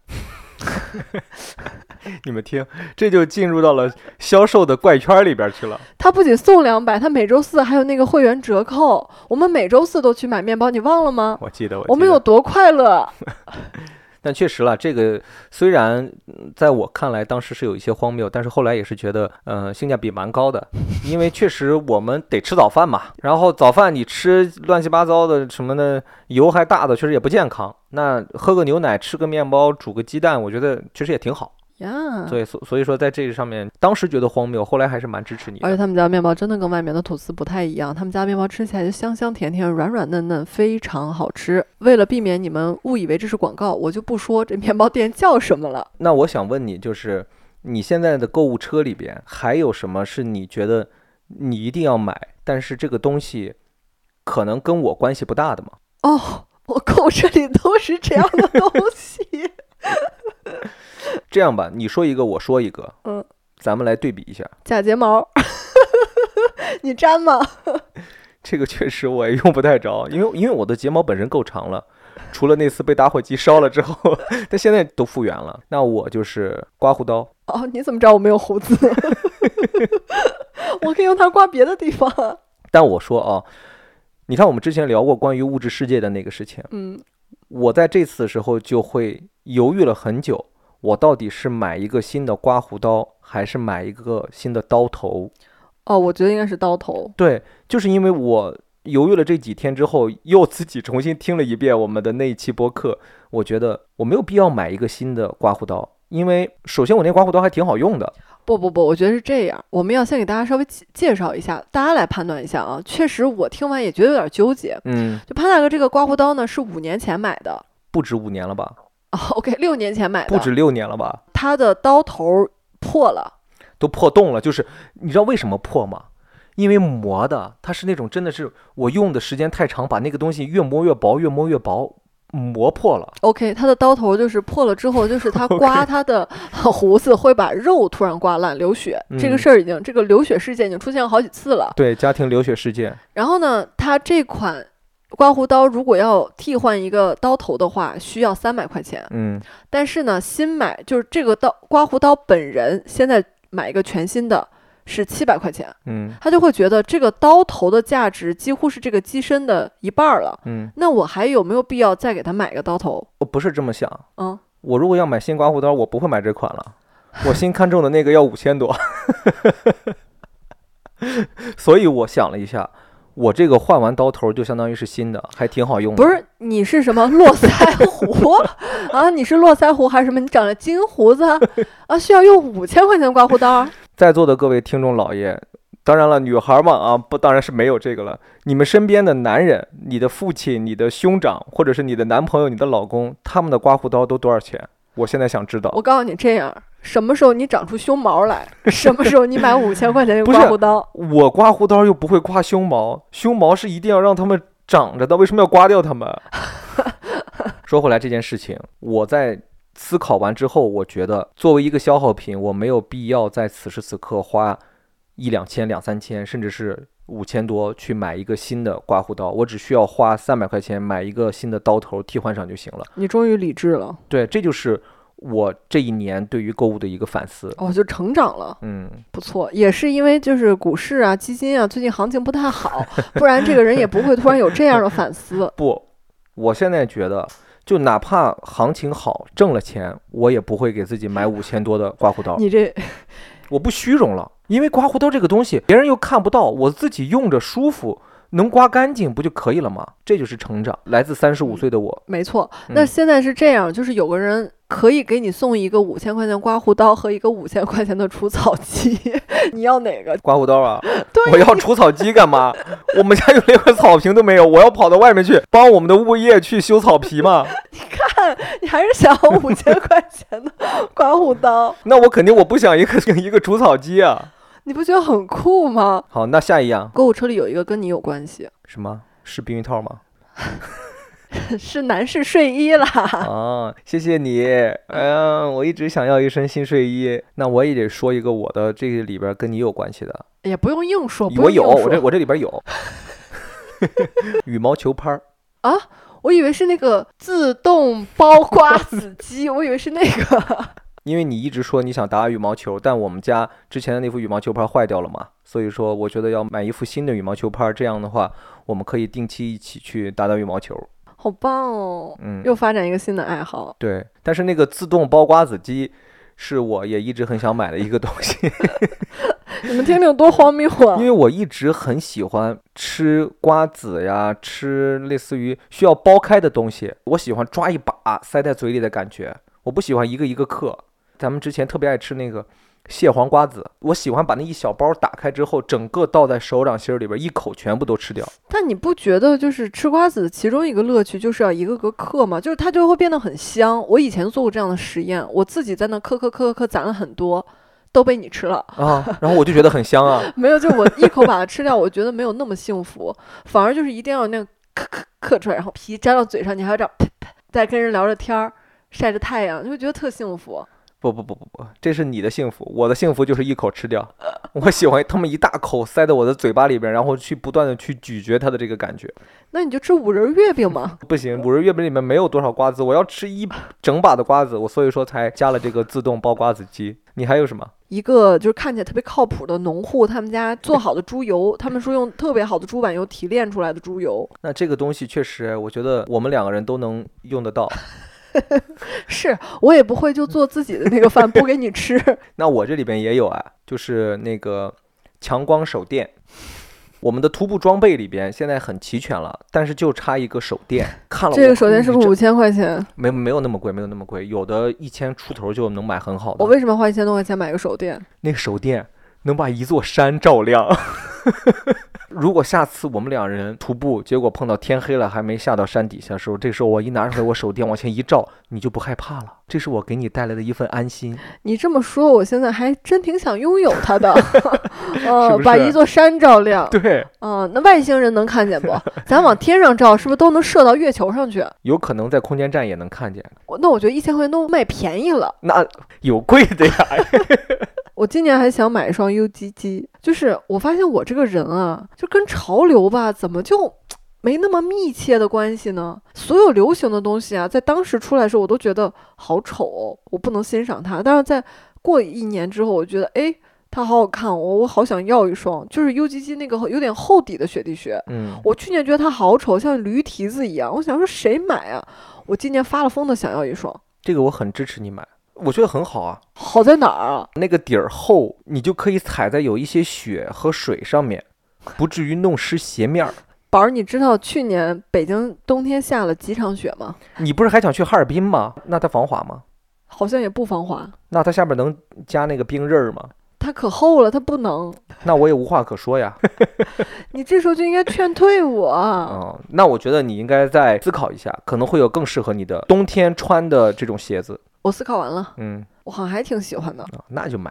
你们听，这就进入到了销售的怪圈里边去了。他不仅送两百，他每周四还有那个会员折扣，我们每周四都去买面包，你忘了吗？我记得，我我们有多快乐？但确实了，这个虽然在我看来当时是有一些荒谬，但是后来也是觉得，呃，性价比蛮高的，因为确实我们得吃早饭嘛，然后早饭你吃乱七八糟的什么的，油还大的，确实也不健康。那喝个牛奶，吃个面包，煮个鸡蛋，我觉得确实也挺好。呀、所以，所所以说在这个上面，当时觉得荒谬，后来还是蛮支持你的。而且他们家面包真的跟外面的吐司不太一样，他们家面包吃起来就香香甜甜、软软嫩嫩，非常好吃。为了避免你们误以为这是广告，我就不说这面包店叫什么了。那我想问你，就是你现在的购物车里边还有什么是你觉得你一定要买，但是这个东西可能跟我关系不大的吗？哦，我购物车里都是这样的东西。这样吧，你说一个，我说一个，嗯，咱们来对比一下。假睫毛，你粘吗？这个确实我也用不太着，因为因为我的睫毛本身够长了，除了那次被打火机烧了之后，但现在都复原了。那我就是刮胡刀，哦，你怎么知道我没有胡子？我可以用它刮别的地方。但我说啊，你看我们之前聊过关于物质世界的那个事情，嗯，我在这次的时候就会犹豫了很久，我到底是买一个新的刮胡刀，还是买一个新的刀头？哦，我觉得应该是刀头。对，就是因为我犹豫了这几天之后，又自己重新听了一遍我们的那一期播客，我觉得我没有必要买一个新的刮胡刀，因为首先我那刮胡刀还挺好用的，不不不，我觉得是这样。我们要先给大家稍微介介绍一下，大家来判断一下啊。确实，我听完也觉得有点纠结。嗯，就潘大哥这个刮胡刀呢，是五年前买的。不止五年了吧，哦 OK，六年前买的。不止六年了吧，它的刀头破了。都破洞了。就是你知道为什么破吗？因为磨的，它是那种真的是我用的时间太长，把那个东西越磨越薄，越磨越薄，磨破了。OK，它的刀头就是破了之后，就是它刮它的 胡子会把肉突然刮烂流血，这个嗯事儿已经这个流血事件已经出现了好几次了。对，家庭流血事件，然后呢，它这款刮胡刀如果要替换一个刀头的话，需要三百块钱。嗯但是呢，新买就是这个刀刮胡刀本人现在买一个全新的是七百块钱，嗯他就会觉得这个刀头的价值几乎是这个机身的一半儿了。嗯，那我还有没有必要再给他买个刀头？我不是这么想。嗯，我如果要买新刮胡刀，我不会买这款了。我新看中的那个要五千多，所以我想了一下，我这个换完刀头就相当于是新的，还挺好用的。不是，你是什么络腮胡啊？你是络腮胡还是什么？你长了金胡子啊？需要用五千块钱刮胡刀？在座的各位听众老爷，当然了，女孩嘛啊，不当然是没有这个了。你们身边的男人，你的父亲、你的兄长，或者是你的男朋友、你的老公，他们的刮胡刀都多少钱？我现在想知道我。告诉你，这样什么时候你长出胸毛来，什么时候你买五千块钱的刮胡刀？我刮胡刀又不会刮胸毛，胸毛是一定要让他们长着的，为什么要刮掉它们？说回来这件事情，我在思考完之后，我觉得作为一个消耗品，我没有必要在此时此刻花一两千、两三千，甚至是五千多去买一个新的刮胡刀，我只需要花三百块钱买一个新的刀头替换上就行了。你终于理智了，对，这就是我这一年对于购物的一个反思。哦，就成长了，嗯，不错。也是因为就是股市啊、基金啊，最近行情不太好，不然这个人也不会突然有这样的反思。不，我现在觉得，就哪怕行情好，挣了钱，我也不会给自己买五千多的刮胡刀。你这我不虚荣了，因为刮胡刀这个东西，别人又看不到，我自己用着舒服，能刮干净不就可以了吗？这就是成长，来自三十五岁的我。没错。那嗯现在是这样，就是有个人可以给你送一个五千块钱刮胡刀和一个五千块钱的除草机，你要哪个？刮胡刀啊！对我要除草机干嘛？我们家有连个草坪都没有，我要跑到外面去帮我们的物业去修草皮吗？你看你还是想要五千块钱的刮胡刀？那我肯定我不想一个一个除草机啊。你不觉得很酷吗？好，那下一样购物车里有一个跟你有关系，什么是避孕套吗？是男士睡衣啦。啊，谢谢你。哎呀，我一直想要一身新睡衣。那我也得说一个我的这个里边跟你有关系的。也不用硬说，不我有，我这我这里边有 羽毛球拍儿 啊。我以为是那个自动包瓜子机，我以为是那个。因为你一直说你想打羽毛球，但我们家之前的那副羽毛球拍坏掉了嘛，所以说我觉得要买一副新的羽毛球拍，这样的话我们可以定期一起去打打羽毛球。好棒哦！嗯，又发展一个新的爱好。对，但是那个自动剥瓜子机是我也一直很想买的一个东西。你们听听有多荒谬啊因！为我一直很喜欢吃瓜子呀，吃类似于需要剥开的东西，我喜欢抓一把塞在嘴里的感觉，我不喜欢一个一个嗑。咱们之前特别爱吃那个蟹黄瓜子，我喜欢把那一小包打开之后，整个倒在手掌心儿里边，一口全部都吃掉。但你不觉得就是吃瓜子的其中一个乐趣就是要一个个嗑吗？就是它就会变得很香。我以前做过这样的实验，我自己在那嗑嗑嗑嗑攒了很多，都被你吃了。啊，然后我就觉得很香啊。没有，就我一口把它吃掉，我觉得没有那么幸福，反而就是一定要那个嗑嗑嗑出来，然后皮粘到嘴上，你还要这样啪啪，再跟人聊着天儿，晒着太阳，就会觉得特幸福。不不不不不，这是你的幸福，我的幸福就是一口吃掉。我喜欢他们一大口塞到我的嘴巴里边，然后去不断的去咀嚼它的这个感觉。那你就吃五仁月饼嘛。不行，五仁月饼里面没有多少瓜子，我要吃一整把的瓜子，我所以说才加了这个自动剥瓜子机。你还有什么？一个就是看起来特别靠谱的农户，他们家做好的猪油，他们说用特别好的猪板油提炼出来的猪油。那这个东西确实，我觉得我们两个人都能用得到。是我也不会就做自己的那个饭不给你吃。那我这里边也有啊，就是那个强光手电。我们的徒步装备里边现在很齐全了，但是就差一个手电。看了这个手电是不是五千块钱？没没有那么贵，没有那么贵，有的一千出头就能买很好的。我为什么花一千多块钱买个手电？那个手电能把一座山照亮。如果下次我们两人徒步，结果碰到天黑了还没下到山底下的时候，这时候我一拿出来我手电往前一照，你就不害怕了。这是我给你带来的一份安心。你这么说，我现在还真挺想拥有它的。呃，是不是把一座山照亮。对，嗯、那外星人能看见不？咱往天上照，是不是都能射到月球上去？有可能在空间站也能看见。我那我觉得一千块钱都卖便宜了。那有贵的呀，我今年还想买一双 UGG，就是我发现我这个人啊，就跟潮流吧，怎么就 没那么密切的关系呢？所有流行的东西啊，在当时出来的时候，我都觉得好丑哦，我不能欣赏它。但是在过一年之后，我觉得哎，它好好看，我我好想要一双，就是 UGG 那个有点厚底的雪地靴。嗯，我去年觉得它好丑，像驴蹄子一样，我想说谁买啊？我今年发了疯的想要一双，这个我很支持你买，我觉得很好啊。好在哪儿啊？那个底儿厚，你就可以踩在有一些雪和水上面，不至于弄湿鞋面儿。宝儿，你知道去年北京冬天下了几场雪吗？你不是还想去哈尔滨吗？那它防滑吗？好像也不防滑，那它下面能加那个冰刃儿吗？它可厚了，它不能。那我也无话可说呀。你这时候就应该劝退我。嗯，那我觉得你应该再思考一下，可能会有更适合你的冬天穿的这种鞋子。我思考完了，嗯，我好像还挺喜欢的。啊那就买，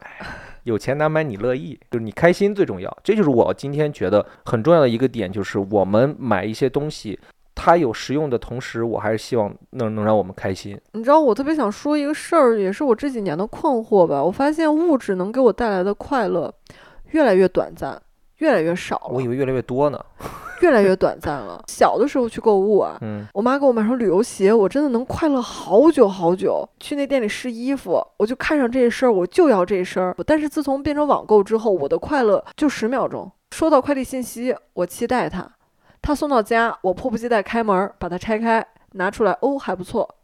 有钱难买你乐意，就是你开心最重要。这就是我今天觉得很重要的一个点，就是我们买一些东西，它有实用的同时，我还是希望能能让我们开心。你知道，我特别想说一个事儿，也是我这几年的困惑吧。我发现物质能给我带来的快乐越来越短暂，越来越少了，我以为越来越多呢。越来越短暂了。小的时候去购物啊，嗯，我妈给我买双旅游鞋，我真的能快乐好久好久。去那店里试衣服，我就看上这一身儿，我就要这一身儿。但是自从变成网购之后，我的快乐就十秒钟。收到快递信息，我期待它，它送到家，我迫不及待开门儿，把它拆开，拿出来，哦，还不错，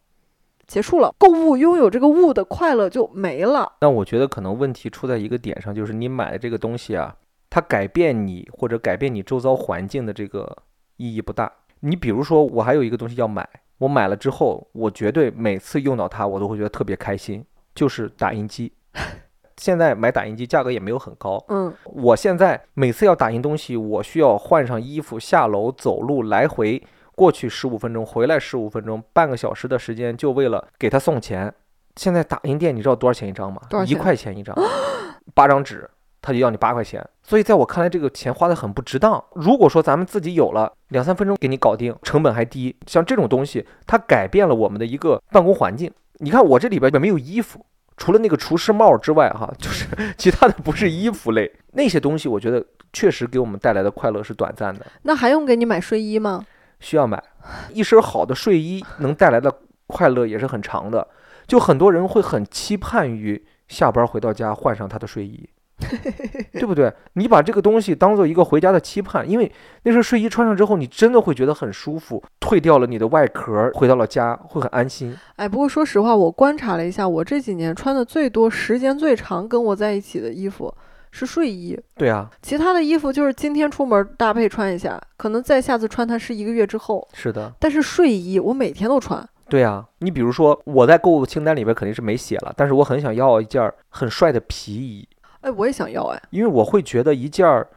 结束了。购物拥有这个物的快乐就没了。那我觉得可能问题出在一个点上，就是你买的这个东西啊，它改变你或者改变你周遭环境的这个意义不大。你比如说，我还有一个东西要买，我买了之后，我绝对每次用到它，我都会觉得特别开心，就是打印机。现在买打印机价格也没有很高，嗯，我现在每次要打印东西，我需要换上衣服，下楼走路来回过去十五分钟，回来十五分钟，半个小时的时间就为了给他送钱。现在打印店你知道多少钱一张吗？一块钱一张，八张纸他就要你八块钱。所以在我看来，这个钱花的很不值当。如果说咱们自己有了两三分钟给你搞定，成本还低，像这种东西，它改变了我们的一个办公环境。你看我这里边也没有衣服，除了那个厨师帽之外，哈，就是其他的不是衣服类那些东西，我觉得确实给我们带来的快乐是短暂的，那还用给你买睡衣吗？需要买一身好的睡衣，能带来的快乐也是很长的。就很多人会很期盼于下班回到家换上他的睡衣，对不对？你把这个东西当做一个回家的期盼，因为那身睡衣穿上之后，你真的会觉得很舒服，退掉了你的外壳，回到了家会很安心。哎，不过说实话，我观察了一下，我这几年穿的最多、时间最长跟我在一起的衣服是睡衣，对啊，其他的衣服就是今天出门搭配穿一下，可能再下次穿它是一个月之后。是的。但是睡衣我每天都穿，对啊，你比如说我在购物清单里边肯定是没写了，但是我很想要一件儿很帅的皮衣，哎，我也想要哎，因为我会觉得一件儿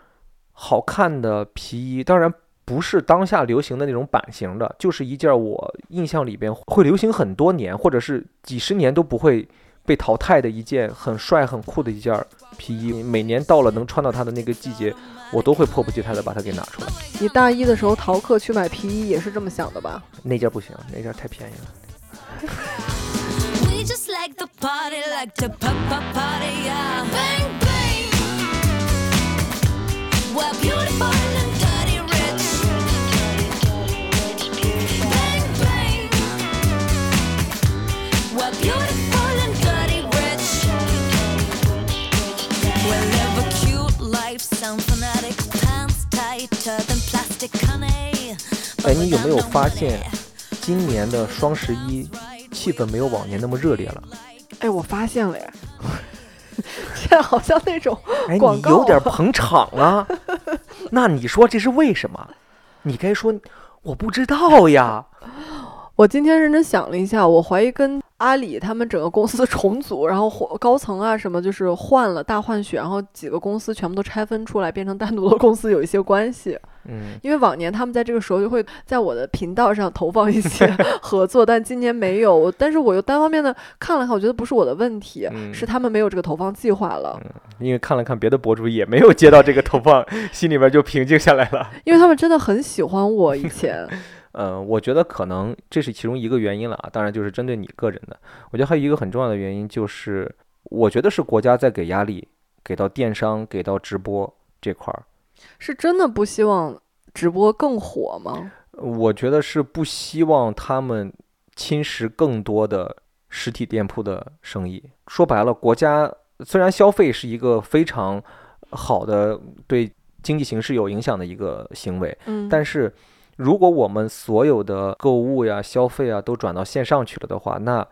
好看的皮衣，当然不是当下流行的那种版型的，就是一件我印象里边会流行很多年，或者是几十年都不会被淘汰的一件很帅很酷的一件皮衣。每年到了能穿到它的那个季节，我都会迫不及待的把它给拿出来。你大一的时候逃课去买皮衣也是这么想的吧？那件不行，那件太便宜了。We just like to party, like to pop pop party, yeah. Bang bang. We're beautiful and dirty rich. Bang bang. We're beautiful and dirty rich. We live a cute life, sound fanatic, pants tighter than plastic honey. 哎，你有没有发现，今年的双十一 气氛没有往年那么热烈了？哎，我发现了呀，现在好像那种哎，广告你有点啊捧场啊？那你说这是为什么？你该说我不知道呀。我今天认真想了一下，我怀疑跟阿里他们整个公司 重组，然后或高层啊什么就是换了大换血，然后几个公司全部都拆分出来变成单独的公司有一些关系。嗯，因为往年他们在这个时候就会在我的频道上投放一些 合作，但今年没有。但是我又单方面的看了看，我觉得不是我的问题，嗯是他们没有这个投放计划了，因为看了看别的博主也没有接到这个投放，心里边就平静下来了。因为他们真的很喜欢我以前。嗯，我觉得可能这是其中一个原因了啊，当然就是针对你个人的。我觉得还有一个很重要的原因就是，我觉得是国家在给压力，给到电商，给到直播这块儿。是真的不希望直播更火吗？我觉得是不希望他们侵蚀更多的实体店铺的生意。说白了，国家虽然消费是一个非常好的对经济形势有影响的一个行为，嗯，但是如果我们所有的购物呀、消费啊都转到线上去了的话，那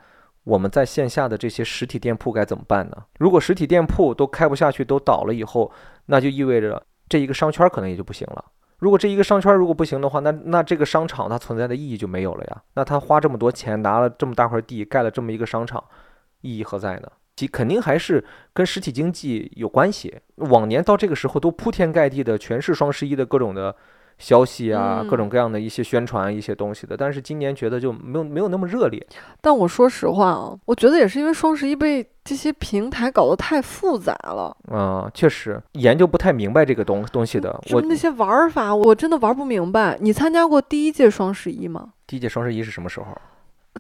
我们在线下的这些实体店铺该怎么办呢？如果实体店铺都开不下去、都倒了以后，那就意味着这一个商圈可能也就不行了。如果这一个商圈如果不行的话，那那这个商场它存在的意义就没有了呀。那他花这么多钱拿了这么大块地盖了这么一个商场，意义何在呢？其肯定还是跟实体经济有关系。往年到这个时候都铺天盖地的全是双十一的各种的消息啊，各种嗯各样的一些宣传一些东西的，但是今年觉得就没有没有那么热烈。但我说实话啊，我觉得也是因为双十一被这些平台搞得太复杂了，啊、确实研究不太明白这个东东西的。我什么那些玩儿法，我真的玩不明白。你参加过第一届双十一吗？第一届双十一是什么时候？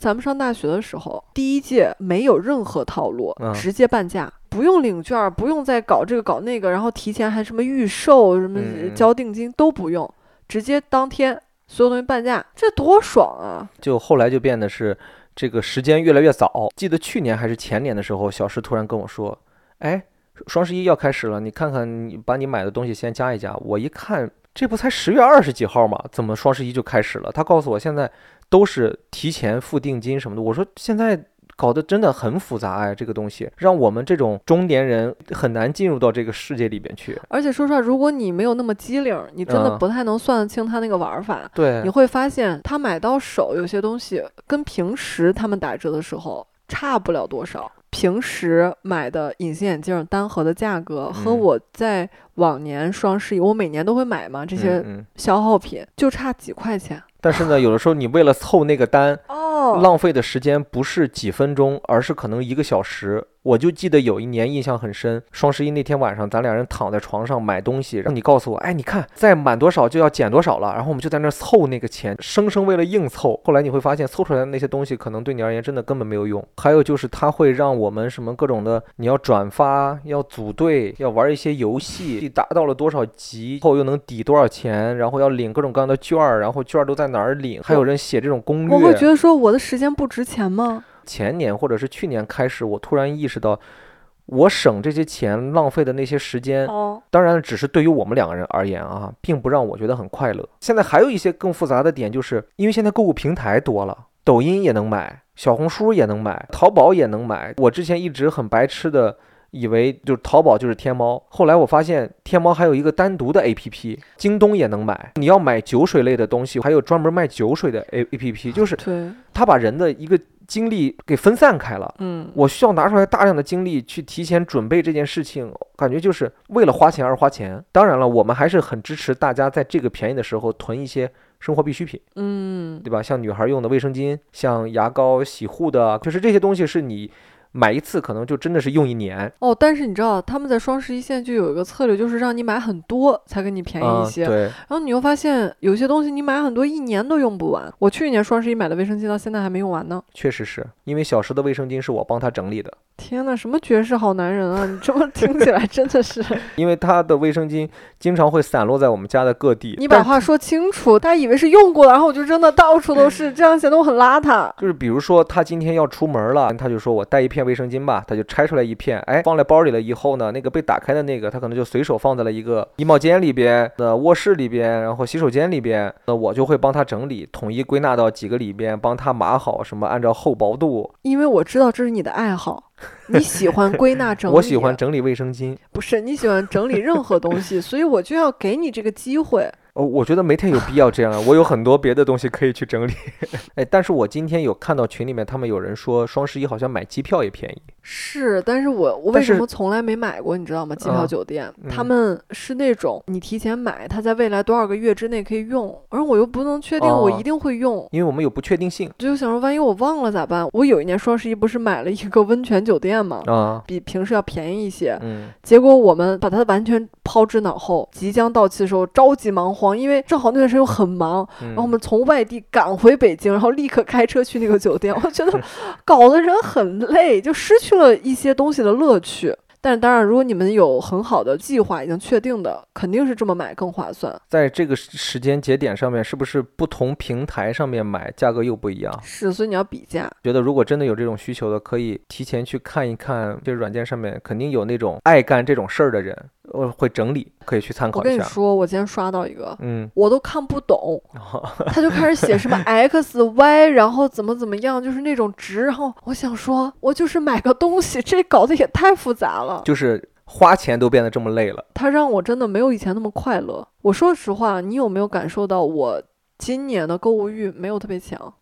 咱们上大学的时候，第一届没有任何套路，嗯直接半价，不用领券儿，不用再搞这个搞那个，然后提前还什么预售、什么交定金都不用，直接当天所有东西半价，这多爽啊！就后来就变得是这个时间越来越早。记得去年还是前年的时候，小石突然跟我说：“哎，双十一要开始了，你看看你把你买的东西先加一加。”我一看，这不才十月二十几号吗？怎么双十一就开始了？他告诉我现在都是提前付定金什么的。我说现在。搞得真的很复杂哎，这个东西让我们这种中年人很难进入到这个世界里边去。而且说实话，如果你没有那么机灵儿，你真的嗯不太能算得清他那个玩儿法。对你，会发现，他买到手有些东西跟平时他们打折的时候差不了多少。平时买的隐形眼镜单盒的价格和嗯我在往年双十一，我每年都会买嘛，这些消耗品就差几块钱。但是呢，有的时候你为了凑那个单，哦，浪费的时间不是几分钟，而是可能一个小时。我就记得有一年印象很深，双十一那天晚上，咱俩人躺在床上买东西，然后你告诉我，哎，你看再满多少就要减多少了，然后我们就在那儿凑那个钱，生生为了硬凑。后来你会发现，凑出来的那些东西可能对你而言真的根本没有用。还有就是它会让我们什么各种的，你要转发，要组队，要玩一些游戏，达到了多少级后又能抵多少钱，然后要领各种各样的券儿，然后券儿都在哪儿领，还有人写这种攻略。我会觉得说我的时间不值钱吗？前年或者是去年开始，我突然意识到，我省这些钱浪费的那些时间，哦，当然只是对于我们两个人而言啊，并不让我觉得很快乐。现在还有一些更复杂的点，就是因为现在购物平台多了，抖音也能买，小红书也能买，淘宝也能买。我之前一直很白痴的。以为就是淘宝就是天猫，后来我发现天猫还有一个单独的 APP，京东也能买。你要买酒水类的东西，还有专门卖酒水的 A APP，就是对，它把人的一个精力给分散开了。嗯，我需要拿出来大量的精力去提前准备这件事情，感觉就是为了花钱而花钱。当然了，我们还是很支持大家在这个便宜的时候囤一些生活必需品，嗯，对吧？像女孩用的卫生巾，像牙膏、洗护的，就是这些东西是你买一次可能就真的是用一年。哦，但是你知道他们在双十一现在就有一个策略，就是让你买很多才给你便宜一啊，些。对，然后你又发现有些东西你买很多，一年都用不完。我去年双十一买的卫生巾到现在还没用完呢。确实是因为小时的卫生巾是我帮他整理的，天呐，什么绝世好男人啊！你这么 听起来真的是，因为他的卫生巾经常会散落在我们家的各地。你把话说清楚，他以为是用过的，然后我就扔的到处都是，这样显得我很邋遢。就是比如说他今天要出门了，他就说我带一片卫生巾吧，他就拆出来一片，哎，放在包里了以后呢，那个被打开的那个，他可能就随手放在了一个衣帽间里边的卧室里边，然后洗手间里边，那我就会帮他整理，统一归纳到几个里边，帮他码好什么，按照厚薄度。因为我知道这是你的爱好，你喜欢归纳整理，我喜欢整理卫生巾，不是你喜欢整理任何东西，所以我就要给你这个机会。哦，我觉得没太有必要这样啊，我有很多别的东西可以去整理。哎，但是我今天有看到群里面他们有人说双十一好像买机票也便宜。是，但是我我为什么从来没买过？你知道吗？机票嗯酒店，他嗯们是那种你提前买，它在未来多少个月之内可以用，而我又不能确定我哦一定会用。因为我们有不确定性就想说，万一我忘了咋办？我有一年双十一不是买了一个温泉酒店吗？啊，比平时要便宜一些，嗯，结果我们把它完全抛之脑后，即将到期的时候着急忙慌，因为正好那段时间又很忙，然然后我们从外地赶回北京，然后立刻开车去那个酒店，我觉得搞得人很累，就失去了一些东西的乐趣。但是当然，如果你们有很好的计划已经确定的，肯定是这么买更划算。在这个时时间节点上面，是不是不同平台上面买价格又不一样？是，所以你要比价。觉得如果真的有这种需求的，可以提前去看一看，这软件上面肯定有那种爱干这种事儿的人，呃，会整理，可以去参考一下。跟你说，我今天刷到一个，嗯，我都看不懂，他就开始写什么 x y，然后怎么怎么样，就是那种值。然后我想说，我就是买个东西，这搞得也太复杂了。就是花钱都变得这么累了。他让我真的没有以前那么快乐。我说实话，你有没有感受到我今年的购物欲没有特别强？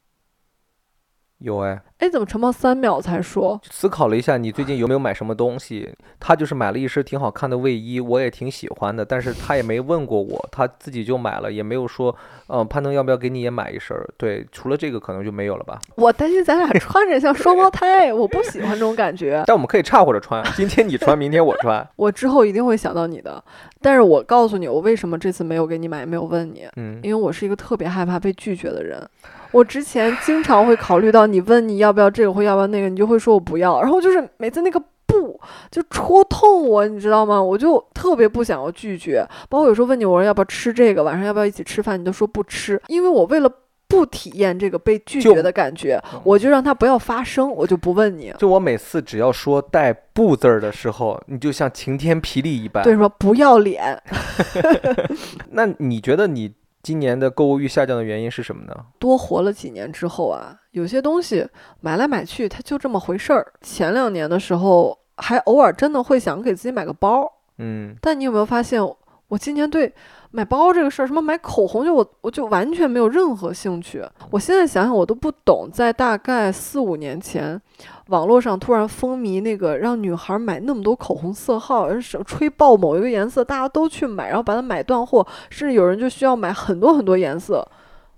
有哎，哎，怎么陈茂三秒才说？思考了一下，你最近有没有买什么东西？他就是买了一身挺好看的卫衣，我也挺喜欢的，但是他也没问过我，他自己就买了，也没有说，嗯，攀登要不要给你也买一身儿？对，除了这个可能就没有了吧。我担心咱俩穿着像双胞胎，我不喜欢这种感觉。但我们可以岔或者穿，今天你穿，明天我穿。我之后一定会想到你的，但是我告诉你，我为什么这次没有给你买，没有问你，嗯，因为我是一个特别害怕被拒绝的人。我之前经常会考虑到你问你要不要这个或要不要那个，你就会说我不要，然后就是每次那个不就戳痛我，你知道吗？我就特别不想要拒绝。包括有时候问你我说要不要吃这个，晚上要不要一起吃饭，你都说不吃，因为我为了不体验这个被拒绝的感觉嗯，我就让它不要发生，我就不问你。就我每次只要说带“不”字儿的时候，你就像晴天霹雳一般。对，说不要脸，那你觉得你今年的购物欲下降的原因是什么呢？多活了几年之后啊，有些东西买来买去，它就这么回事儿。前两年的时候，还偶尔真的会想给自己买个包，嗯，但你有没有发现，我今年对买包这个事儿，什么买口红，就我我就完全没有任何兴趣。我现在想想，我都不懂，在大概四五年前，网络上突然风靡那个让女孩买那么多口红色号，而是吹爆某一个颜色，大家都去买，然后把它买断货，甚至有人就需要买很多很多颜色，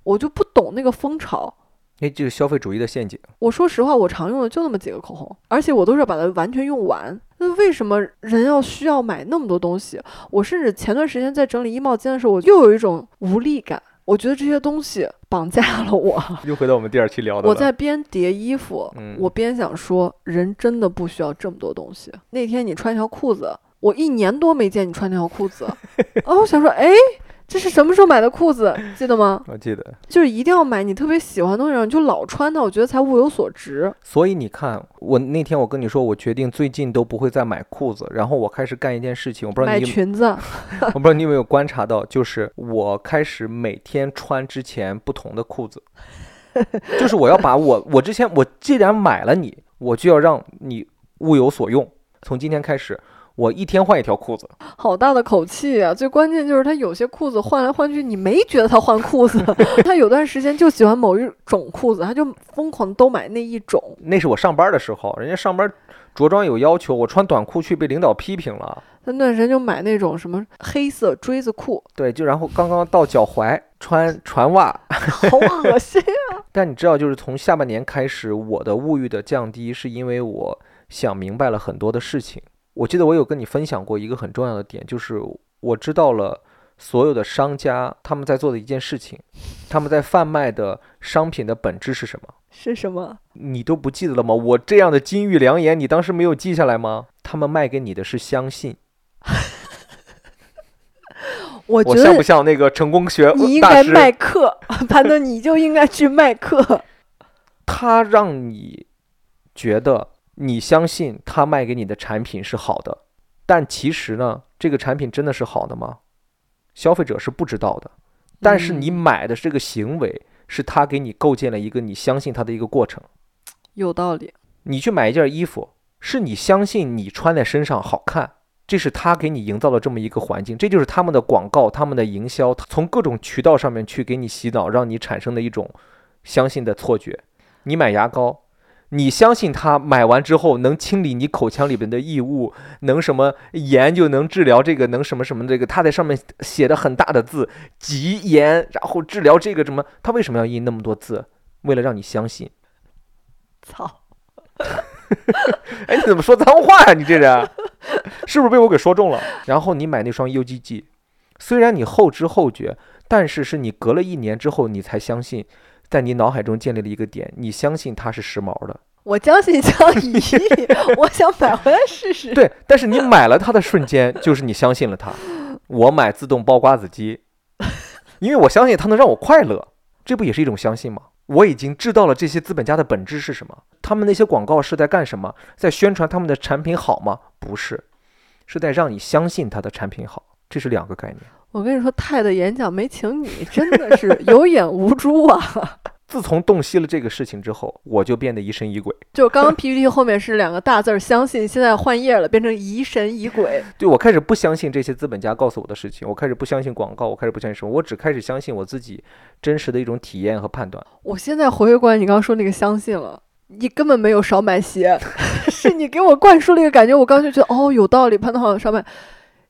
我就不懂那个风潮。那就是消费主义的陷阱。我说实话，我常用的就那么几个口红，而且我都是把它完全用完。那为什么人要需要买那么多东西？我甚至前段时间在整理衣帽间的时候，我又有一种无力感。我觉得这些东西绑架了我。又回到我们第二期聊的。我在边叠衣服，嗯我边想说，人真的不需要这么多东西。那天你穿条裤子，我一年多没见你穿那条裤子，啊，我想说，哎，这是什么时候买的裤子？记得吗？我记得。就是一定要买你特别喜欢的东西，然后你就老穿它，我觉得才物有所值。所以你看，我那天我跟你说，我决定最近都不会再买裤子，然后我开始干一件事情，我不知道买你有裙子，我不知道你有没有观察到，就是我开始每天穿之前不同的裤子，就是我要把我我之前我既然买了你，我就要让你物有所用。从今天开始，我一天换一条裤子。好大的口气啊！最关键就是他有些裤子换来换去，你没觉得他换裤子，他有段时间就喜欢某一种裤子，他就疯狂都买那一种。那是我上班的时候，人家上班着装有要求，我穿短裤去被领导批评了。他那段时间就买那种什么黑色锥子裤，对，就然后刚刚到脚踝穿船袜，好恶心啊。但你知道，就是从下半年开始，我的物欲的降低，是因为我想明白了很多的事情。我记得我有跟你分享过一个很重要的点，就是我知道了所有的商家他们在做的一件事情，他们在贩卖的商品的本质是什么？是什么？你都不记得了吗？我这样的金玉良言，你当时没有记下来吗？他们卖给你的是相信。我我觉得像不像那个成功学你应？该卖课，潘总，你就应该去卖课。他让你觉得你相信他卖给你的产品是好的，但其实呢，这个产品真的是好的吗？消费者是不知道的。但是你嗯买的这个行为，是他给你构建了一个你相信他的一个过程。有道理。你去买一件衣服，是你相信你穿在身上好看，这是他给你营造了这么一个环境，这就是他们的广告、他们的营销，从各种渠道上面去给你洗脑，让你产生的一种相信的错觉。你买牙膏，你相信它买完之后能清理你口腔里边的异物，能什么盐就能治疗这个，能什么什么这个，它在上面写的很大的字，极盐，然后治疗这个什么，它为什么要印那么多字？为了让你相信。操！哎，你怎么说脏话呀、你这人 是不是被我给说中了？然后你买那双 UGG，虽然你后知后觉，但是是你隔了一年之后，你才相信，在你脑海中建立了一个点，你相信它是时髦的。我将信将疑，我想买回来试试。对，但是你买了它的瞬间，就是你相信了它。我买自动剥瓜子机，因为我相信它能让我快乐，这不也是一种相信吗？我已经知道了这些资本家的本质是什么，他们那些广告是在干什么，在宣传他们的产品好吗？不是，是在让你相信他的产品好，这是两个概念。我跟你说，泰的演讲没请你，真的是有眼无珠啊！自从洞悉了这个事情之后，我就变得疑神疑鬼。就刚刚 PPT 后面是两个大字儿“相信”，现在换页了，变成疑神疑鬼。对我开始不相信这些资本家告诉我的事情，我开始不相信广告，我开始不相信什么，我只开始相信我自己真实的一种体验和判断。我现在回归过来，你刚刚说那个相信了，你根本没有少买鞋，是你给我灌输了一个感觉，我刚就觉得哦有道理，潘总好像少买。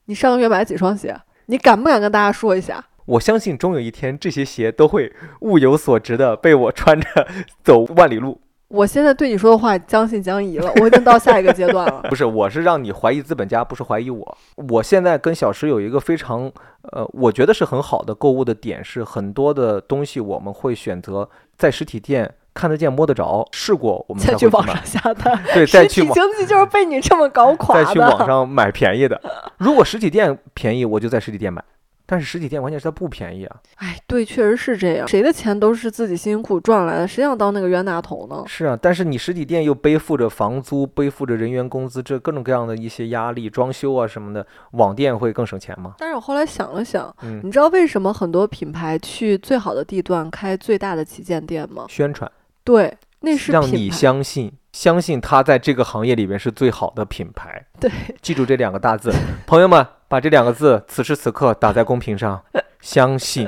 你上个月买了几双鞋？你敢不敢跟大家说一下？我相信终有一天，这些鞋都会物有所值的被我穿着 走万里路。我现在对你说的话将信将疑了，我已经到下一个阶段了。不是，我是让你怀疑资本家，不是怀疑我。我现在跟小石有一个非常呃，我觉得是很好的购物的点是，很多的东西我们会选择在实体店看得见、摸得着、试过，我们才再去网上。下单，对，再去实体经济就是被你这么搞垮的。再去网上买便宜的。如果实体店便宜，我就在实体店买。但是实体店关键是它不便宜啊。哎，对，确实是这样。谁的钱都是自己辛辛苦苦赚来的，谁想当那个冤大头呢？是啊，但是你实体店又背负着房租，背负着人员工资，这各种各样的一些压力，装修啊什么的，网店会更省钱吗？但是我后来想了想，嗯，你知道为什么很多品牌去最好的地段开最大的旗舰店吗？宣传对，那是让你相信，相信它在这个行业里面是最好的品牌。对，记住这两个大字，朋友们，把这两个字此时此刻打在公屏上，相信。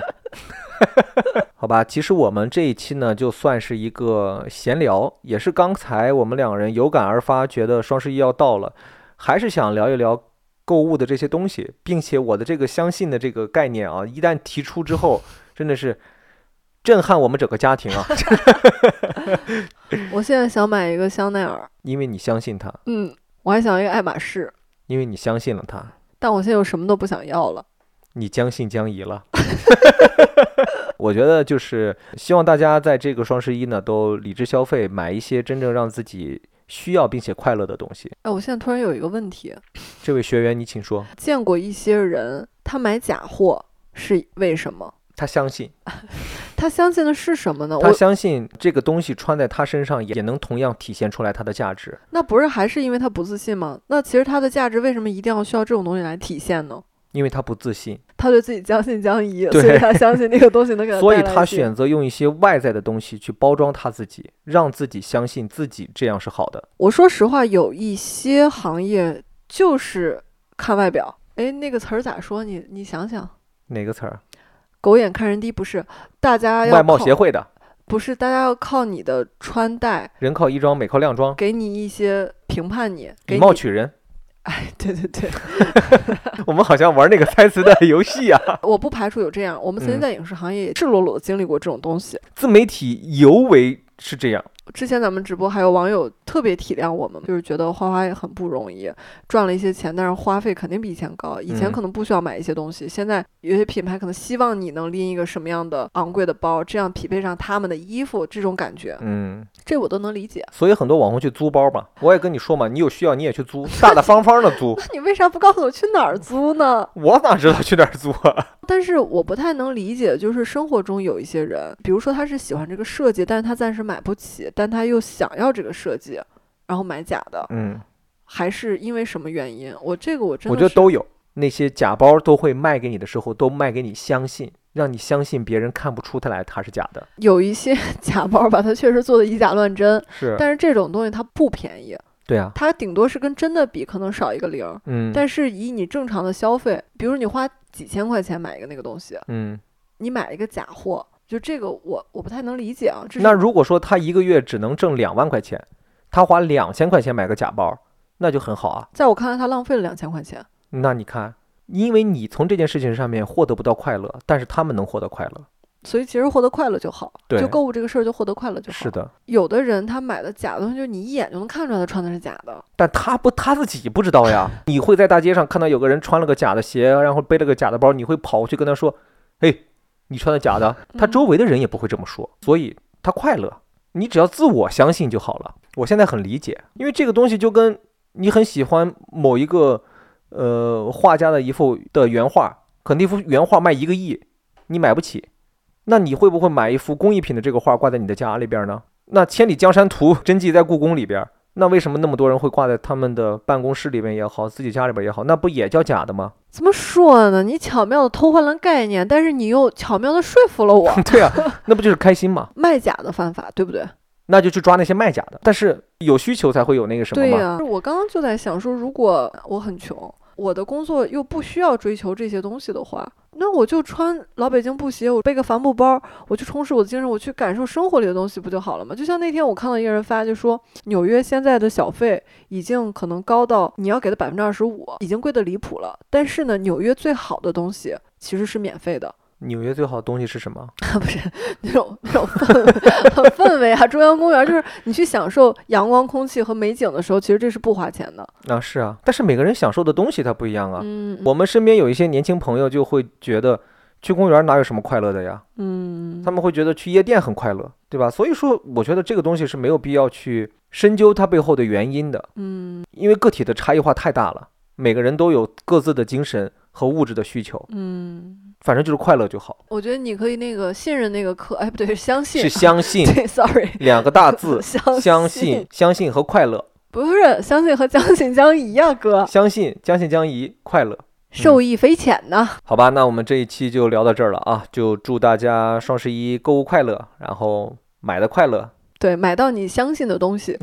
好吧，其实我们这一期呢，就算是一个闲聊，也是刚才我们两人有感而发，觉得双十一要到了，还是想聊一聊购物的这些东西，并且我的这个相信的这个概念啊，一旦提出之后，真的是震撼我们整个家庭啊，我现在想买一个香奈儿，因为你相信它，嗯，我还想要一个爱马仕，因为你相信了它，但我现在又什么都不想要了。你将信将疑了。我觉得就是希望大家在这个双十一呢，都理智消费，买一些真正让自己需要并且快乐的东西。哎，我现在突然有一个问题，这位学员，你请说。见过一些人，他买假货是为什么？他相信，他相信的是什么呢？他我相信这个东西穿在他身上也也能同样体现出来它的价值。那不是还是因为他不自信吗？那其实他的价值为什么一定要需要这种东西来体现呢？因为他不自信，他对自己将信将疑，所以他相信那个东西能给他所以他选择用一些外在的东西去包装他自己，让自己相信自己这样是好的。我说实话，有一些行业就是看外表。哎，那个词儿咋说？你你想想，哪个词儿？狗眼看人低不是？大家要外貌协会的不是，大家要靠你的穿戴人靠衣装，美靠靓装，给你一些评判你，给以貌取人。哎，对对对，我们好像玩那个猜词的游戏啊。我不排除有这样。我们曾经嗯在影视行业也赤裸裸的经历过这种东西。自媒体尤为是这样。之前咱们直播还有网友特别体谅我们，就是觉得花花也很不容易，赚了一些钱，但是花费肯定比以前高。以前嗯可能不需要买一些东西，现在有些品牌可能希望你能拎一个什么样的昂贵的包，这样匹配上他们的衣服，这种感觉，嗯，这我都能理解。所以很多网红去租包嘛，我也跟你说嘛，你有需要你也去租，大大方方的租。那你为啥不告诉我去哪儿租呢？我哪知道去哪儿租啊？但是我不太能理解，就是生活中有一些人，比如说他是喜欢这个设计，但是他暂时买不起，但他又想要这个设计，然后买假的，嗯，还是因为什么原因？我这个我真的我觉得都有。那些假包都会卖给你的时候，都卖给你相信，让你相信别人看不出它来它是假的。有一些 假包吧，它确实做的以假乱真，是，但是这种东西它不便宜。对啊，它顶多是跟真的比，可能少一个零儿。嗯，但是以你正常的消费，比如你花几千块钱买一个那个东西，嗯，你买一个假货，就这个我我不太能理解啊。这那如果说他一个月只能挣两万块钱，他花两千块钱买个假包，那就很好啊。在我看来，他浪费了两千块钱。那你看，因为你从这件事情上面获得不到快乐，但是他们能获得快乐。所以其实获得快乐就好，对就购物这个事儿就获得快乐就好。是，的，有的人他买的假的东西，就是你一眼就能看出来他穿的是假的。但他不他自己不知道呀。你会在大街上看到有个人穿了个假的鞋，然后背了个假的包，你会跑过去跟他说：“嘿，你穿的假的。”他嗯周围的人也不会这么说，所以他快乐。你只要自我相信就好了。我现在很理解，因为这个东西就跟你很喜欢某一个呃画家的一幅的原画，可那幅原画卖一个亿，你买不起，那你会不会买一幅工艺品的这个画挂在你的家里边呢？那《千里江山图》真迹在故宫里边，那为什么那么多人会挂在他们的办公室里面也好，自己家里边也好，那不也叫假的吗？怎么说呢？你巧妙的偷换了概念，但是你又巧妙的说服了我。对啊，那不就是开心吗？卖假的犯法，对不对？那就去抓那些卖假的，但是有需求才会有那个什么嘛。对呀、我刚刚就在想说，如果我很穷，我的工作又不需要追求这些东西的话，那我就穿老北京布鞋，我背个帆布包，我去充实我的精神，我去感受生活里的东西，不就好了吗？就像那天我看到一个人发，就说纽约现在的小费已经可能高到你要给的百分之二十五，已经贵的离谱了。但是呢，纽约最好的东西其实是免费的。纽约最好的东西是什么？不是 那种那种氛围氛围啊，中央公园就是你去享受阳光、空气和美景的时候，其实这是不花钱的。啊，是啊，但是每个人享受的东西它不一样啊。嗯，我们身边有一些年轻朋友就会觉得去公园哪有什么快乐的呀？嗯，他们会觉得去夜店很快乐，对吧？所以说，我觉得这个东西是没有必要去深究它背后的原因的，嗯因为个体的差异化太大了，每个人都有各自的精神和物质的需求，嗯，反正就是快乐就好，我觉得你可以那个信任那个课，哎，不对，是相信，是相信 对，sorry，两个大字，相相信、相信和快乐，不是相信和将信将疑呀、哥，相信、将信将疑，快乐。受益匪浅呐。好吧，那我们这一期就聊到这儿了啊！就祝大家双十一购物快乐，然后买的快乐。对，买到你相信的东西，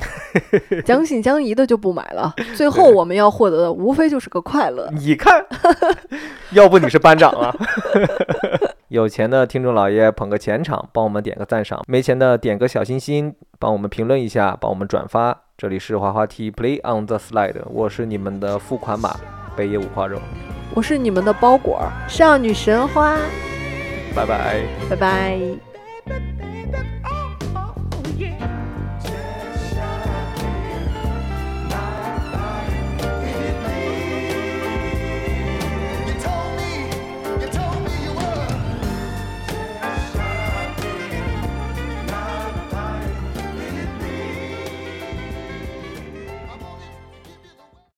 将信将疑的就不买了。最后我们要获得的，无非就是个快乐。你看，要不你是班长啊？有钱的听众老爷捧个钱场，帮我们点个赞赏；没钱的点个小心心，帮我们评论一下，帮我们转发。这里是滑滑梯 Play on the Slide，我是你们的付款码北野五花肉，我是你们的包裹，少女神花，拜拜。拜拜。